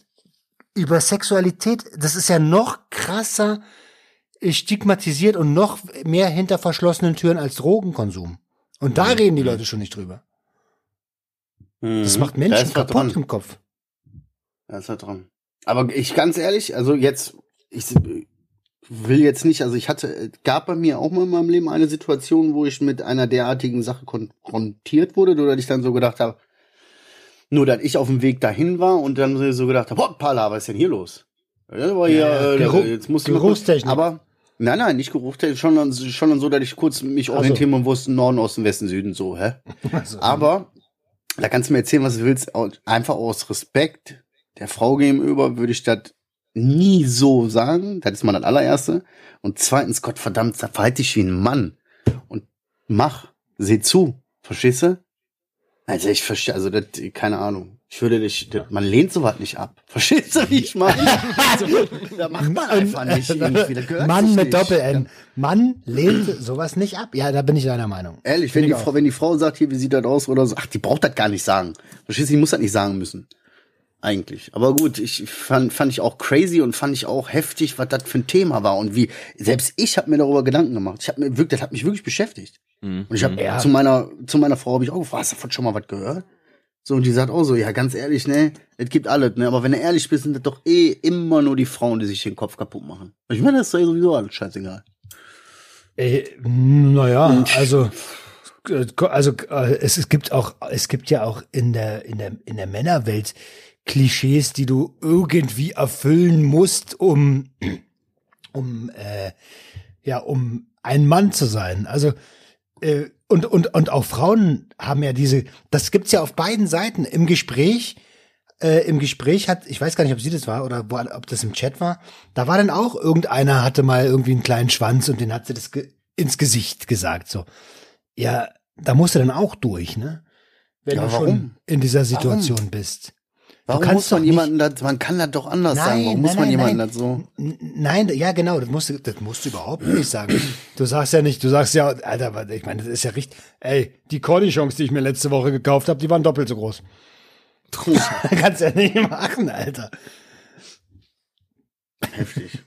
über Sexualität, das ist ja noch krasser stigmatisiert und noch mehr hinter verschlossenen Türen als Drogenkonsum. Und da reden die Leute schon nicht drüber. Das
Mhm.
macht
Da
Menschen
ist was
kaputt
dran.
im Kopf.
Da ist was dran. Aber ich ganz ehrlich, also jetzt, ich will jetzt nicht, also ich hatte, gab bei mir auch mal in meinem Leben eine Situation, wo ich mit einer derartigen Sache konfrontiert wurde, oder ich dann so gedacht habe, Nur, dass ich auf dem Weg dahin war und dann so gedacht habe, boah, Pala, was ist denn hier los? Ja, war hier,
Ja,
äh, jetzt muss ich mal. Aber, nein, nein, nicht Geruchstechnik, schon, dann- schon dann so, dass ich kurz mich
so.
orientieren und wusste, Norden, Osten, Westen, Süden, so, hä?
Also,
Aber, da kannst du mir erzählen, was du willst, einfach aus Respekt der Frau gegenüber würde ich das nie so sagen. Das ist mal das allererste. Und zweitens, Gott verdammt, verhalte dich wie ein Mann. Und mach, seh zu. Verstehst du? Also ich verstehe, also das, keine Ahnung. Ich würde dich, man lehnt sowas nicht ab. Verstehst du, wie ich meine? Also, da macht man einfach nicht irgendwie. Das gehört
Mann mit
nicht.
Doppel-N. Mann lehnt sowas nicht ab. Ja, da bin ich deiner Meinung.
Ehrlich, wenn die. Frau, wenn die Frau sagt, hier, wie sieht das aus oder so, ach, die braucht das gar nicht sagen. Verstehst du, die muss das nicht sagen müssen. Eigentlich. Aber gut, ich fand, fand ich auch crazy und fand ich auch heftig, was das für ein Thema war und wie, selbst ich habe mir darüber Gedanken gemacht. Ich habe mir wirklich, das hat mich wirklich beschäftigt.
Mhm.
Und ich habe
Ja.
zu meiner, zu meiner Frau habe ich auch gefragt, hast du davon schon mal was gehört? So, und die sagt auch so, ja, ganz ehrlich, ne, es gibt alles, ne, aber wenn du ehrlich bist, sind das doch eh immer nur die Frauen, die sich den Kopf kaputt machen. Ich meine, das ist ja sowieso alles scheißegal.
Naja, also, äh, also äh, es, es gibt auch, es gibt ja auch in der, in der, in der Männerwelt Klischees, die du irgendwie erfüllen musst, um, um, äh, ja, um ein Mann zu sein. Also, äh, und, und, und auch Frauen haben ja diese, das gibt's ja auf beiden Seiten im Gespräch. Äh, Im Gespräch hat, ich weiß gar nicht, ob sie das war oder wo, ob das im Chat war, da war dann auch irgendeiner hatte mal irgendwie einen kleinen Schwanz und den hat sie das ge ins Gesicht gesagt, so. Ja, da musst du dann auch durch, ne? Wenn
Ja,
du
warum?
schon in dieser Situation bist.
Warum
kannst
muss man
doch nicht-
jemanden das, man kann das doch anders sagen. Warum muss man jemanden das so?
Nein, ja genau, das musst du, das musst du überhaupt nicht sagen. Du sagst ja nicht, du sagst ja, Alter, ich meine, das ist ja richtig. Ey, die Cornichons, die ich mir letzte Woche gekauft habe, die waren doppelt so groß. Kannst ja nicht machen, Alter.
Heftig.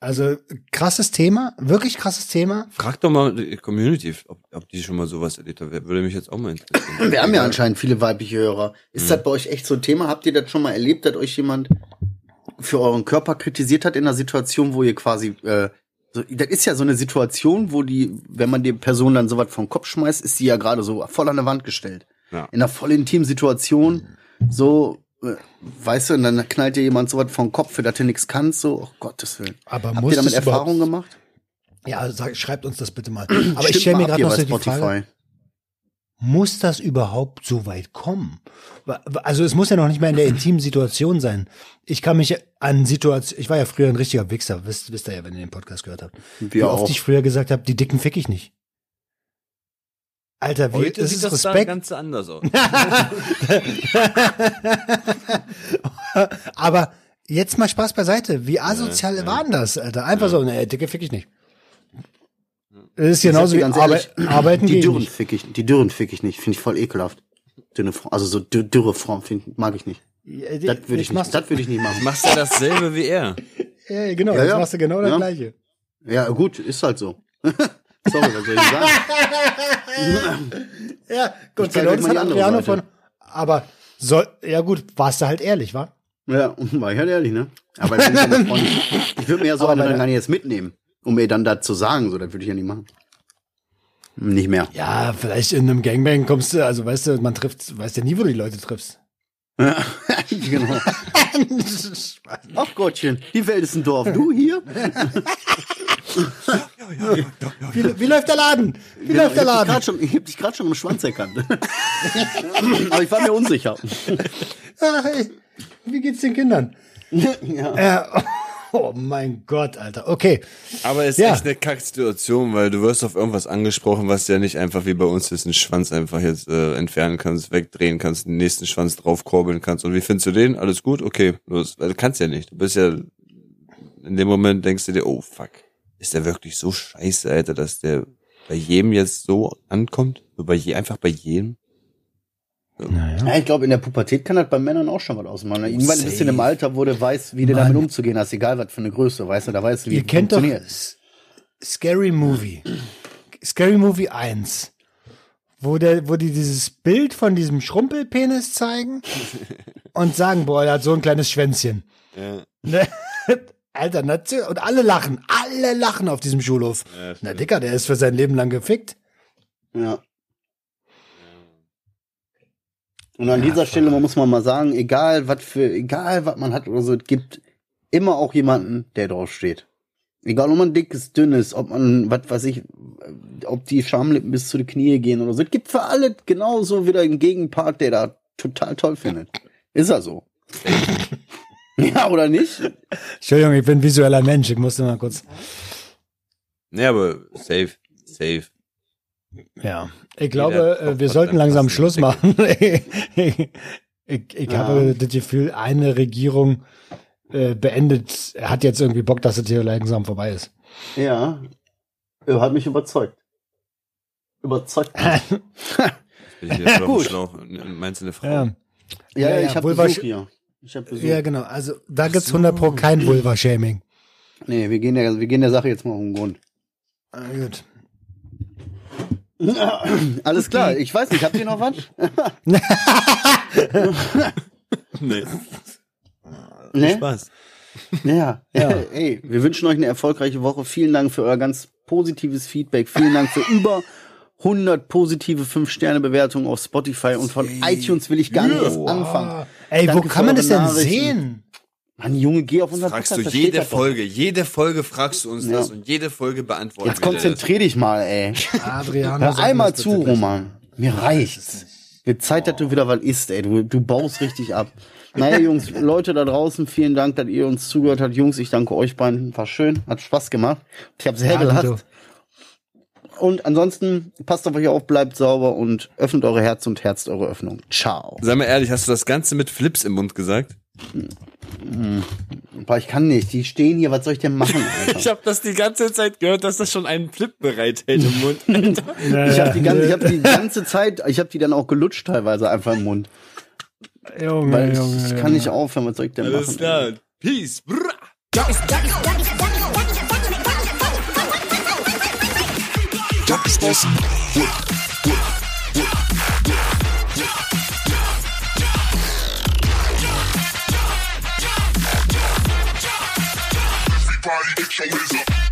Also krasses Thema, wirklich krasses Thema.
Frag doch mal die Community, ob, ob die schon mal sowas erlebt haben. Würde mich jetzt auch mal interessieren.
Wir haben ja anscheinend viele weibliche Hörer. Ist das bei euch echt so ein Thema? Habt ihr das schon mal erlebt, dass euch jemand für euren Körper kritisiert hat in einer Situation, wo ihr quasi äh, so, das ist ja so eine Situation, wo die, wenn man die Person dann sowas vom Kopf schmeißt, ist sie ja gerade so voll an der Wand gestellt.
Ja.
In einer voll intimen Situation, so, weißt du, und dann knallt dir jemand sowas vom Kopf, für das du nichts kannst, so, oh Gottes Willen.
Aber
Habt
muss
ihr damit Erfahrungen gemacht?
Ja, sag, schreibt uns das bitte mal. Aber ich stelle
mal
mir gerade noch so die Frage, muss das überhaupt so weit kommen? Also es muss ja noch nicht mehr in der intimen Situation sein. Ich kann mich an Situationen, ich war ja früher ein richtiger Wichser, wisst, wisst ihr ja, wenn ihr den Podcast gehört habt.
Wir
wie oft
auch.
ich früher gesagt habe, die Dicken fick ich nicht. Alter, wie
Heute
das
sieht
ist
das da
Respekt.
ganz anders aus.
Aber jetzt mal Spaß beiseite. Wie asozial
Ja, ja.
war denn das, Alter? Einfach so, ne, Dicke fick ich nicht. Das ist genauso wie Arbe
ganz ehrlich,
Arbeiten
die
gehen
Dürren
nicht.
fick ich, die Dürren fick ich nicht, finde ich voll ekelhaft. Dünne Frau, also so dü- dürre Frauen find, mag ich nicht.
Ja,
Das würde ich nicht, das würde ich nicht machen.
Machst du dasselbe wie er?
Ja, genau,
Ja,
jetzt
ja.
machst du genau das
Ja.
Gleiche.
Ja, gut, ist halt so. Sorry, was soll ich sagen?
Ja,
euch
das
mal
hat Adriano von. Aber soll, ja gut, warst du halt ehrlich, wa?
Ja, war ich halt ehrlich, ne? Aber ich, ich würde mir ja so
Aber
eine dann
der-
gar nicht jetzt mitnehmen, um mir dann da zu sagen, so, das würde ich ja nicht machen. Nicht mehr.
Ja, vielleicht in einem Gangbang kommst du, also weißt du, man trifft, weißt ja nie, wo du die Leute triffst.
Ja, genau. Ach Gottchen, die Welt ist ein Dorf. Du hier?
wie, wie läuft der Laden? Wie läuft der
ich hab dich
Laden?
grad schon, ich hab dich gerade schon am Schwanz erkannt. Aber ich war mir unsicher.
Hey, wie geht's den Kindern?
ja.
Äh, oh mein Gott, Alter. Okay.
Aber es ist
Ja.
echt eine Kacksituation, weil du wirst auf irgendwas angesprochen, was ja nicht einfach wie bei uns ist, einen Schwanz einfach jetzt äh, entfernen kannst, wegdrehen kannst, den nächsten Schwanz draufkurbeln kannst. Und wie findest du den? Alles gut? Okay, los. Du kannst ja nicht. Du bist ja, in dem Moment denkst du dir, oh fuck, ist der wirklich so scheiße, Alter, dass der bei jedem jetzt so ankommt? Bei je, einfach bei jedem?
Naja.
Ja, ich glaube, in der Pubertät kann das bei Männern auch schon was ausmachen. Irgendwann bist du in einem
Safe.
Alter, wo du weißt, wie du
Mann.
damit umzugehen hast, egal was für eine Größe, weißt du, da weißt du, wie
Ihr
es
kennt doch Scary Movie. Scary Movie 1. Wo, der, wo die dieses Bild von diesem Schrumpelpenis zeigen und sagen, boah, der hat so ein kleines Schwänzchen.
Ja.
Ne? Alter, natürlich. Und alle lachen. Alle lachen auf diesem Schulhof.
Ja,
Na, Dicker, der ist für sein Leben lang gefickt.
Ja. Und an dieser Stelle muss man mal sagen, egal was für, egal was man hat oder so, es gibt immer auch jemanden, der drauf steht. Egal, ob man dick ist, dünn ist, ob man, was weiß ich, ob die Schamlippen bis zu den Knie gehen oder so. Es gibt für alle genauso wieder einen Gegenpart, der da total toll findet. Ist er so. ja, oder nicht?
Entschuldigung, ich bin visueller Mensch, ich musste mal kurz.
Nee, aber safe, safe.
Ja, ich glaube,
Jeder
äh, wir sollten langsam Schluss machen. ich ich,
Ja.
habe das Gefühl, eine Regierung äh, beendet, hat jetzt irgendwie Bock, dass es hier langsam vorbei ist.
Ja. Er hat mich überzeugt. Überzeugt.
Bin ich jetzt
Gut.
Schlauch. Meinst du eine Frau?
Ja,
Ja,
Ja,
ich habe Besuch hier. Ich habe Besuch.
ja genau. Also da gibt's 100 pro kein Vulva-Shaming.
Nee, wir gehen, der, wir gehen der Sache jetzt mal auf den Grund.
Ah, gut.
Alles klar, ich weiß nicht, habt ihr noch was?
Nee.
Nee?
Spaß.
Ja, ja. Ey, wir wünschen euch eine erfolgreiche Woche. Vielen Dank für euer ganz positives Feedback. Vielen Dank für über 100 positive 5-Sterne-Bewertungen auf Spotify und von iTunes will ich gar nicht erst anfangen.
Ey,
Danke
wo kann man das denn
Nachrichten.
sehen?
Mann, Junge, geh auf unseren
Fragst du
Podcast, da
jede. Folge, jede Folge fragst du uns
Ja.
das und jede Folge beantworten
Jetzt konzentrier dich mal, ey.
Adriano,
Hör einmal zu. Roman. Mir reicht's. Wird Zeit, dass du wieder was isst, ey. Du, du baust richtig ab. Naja, Jungs, Leute da draußen, vielen Dank, dass ihr uns zugehört habt. Jungs, ich danke euch beiden. War schön, hat Spaß gemacht. Ich habe sehr
Ja,
gelacht. Und ansonsten, passt auf euch auf, bleibt sauber und öffnet eure Herz und herzt eure Öffnung. Ciao.
Sag mal ehrlich, hast du das Ganze mit Flips im Mund gesagt?
Boah, ich kann nicht. Die stehen hier, was soll ich denn machen, Alter?
Ich habe das die ganze Zeit gehört, dass das schon einen Flip bereithält im Mund. Alter.
Ich habe die, ganze- ich hab die ganze Zeit, ich habe die dann auch gelutscht teilweise einfach im Mund.
Junge,
Weil ich,
Junge,
ich
Junge.
kann nicht aufhören, was soll ich denn
Alles
machen?
klar. Peace. Brrr.
party, get your wizard.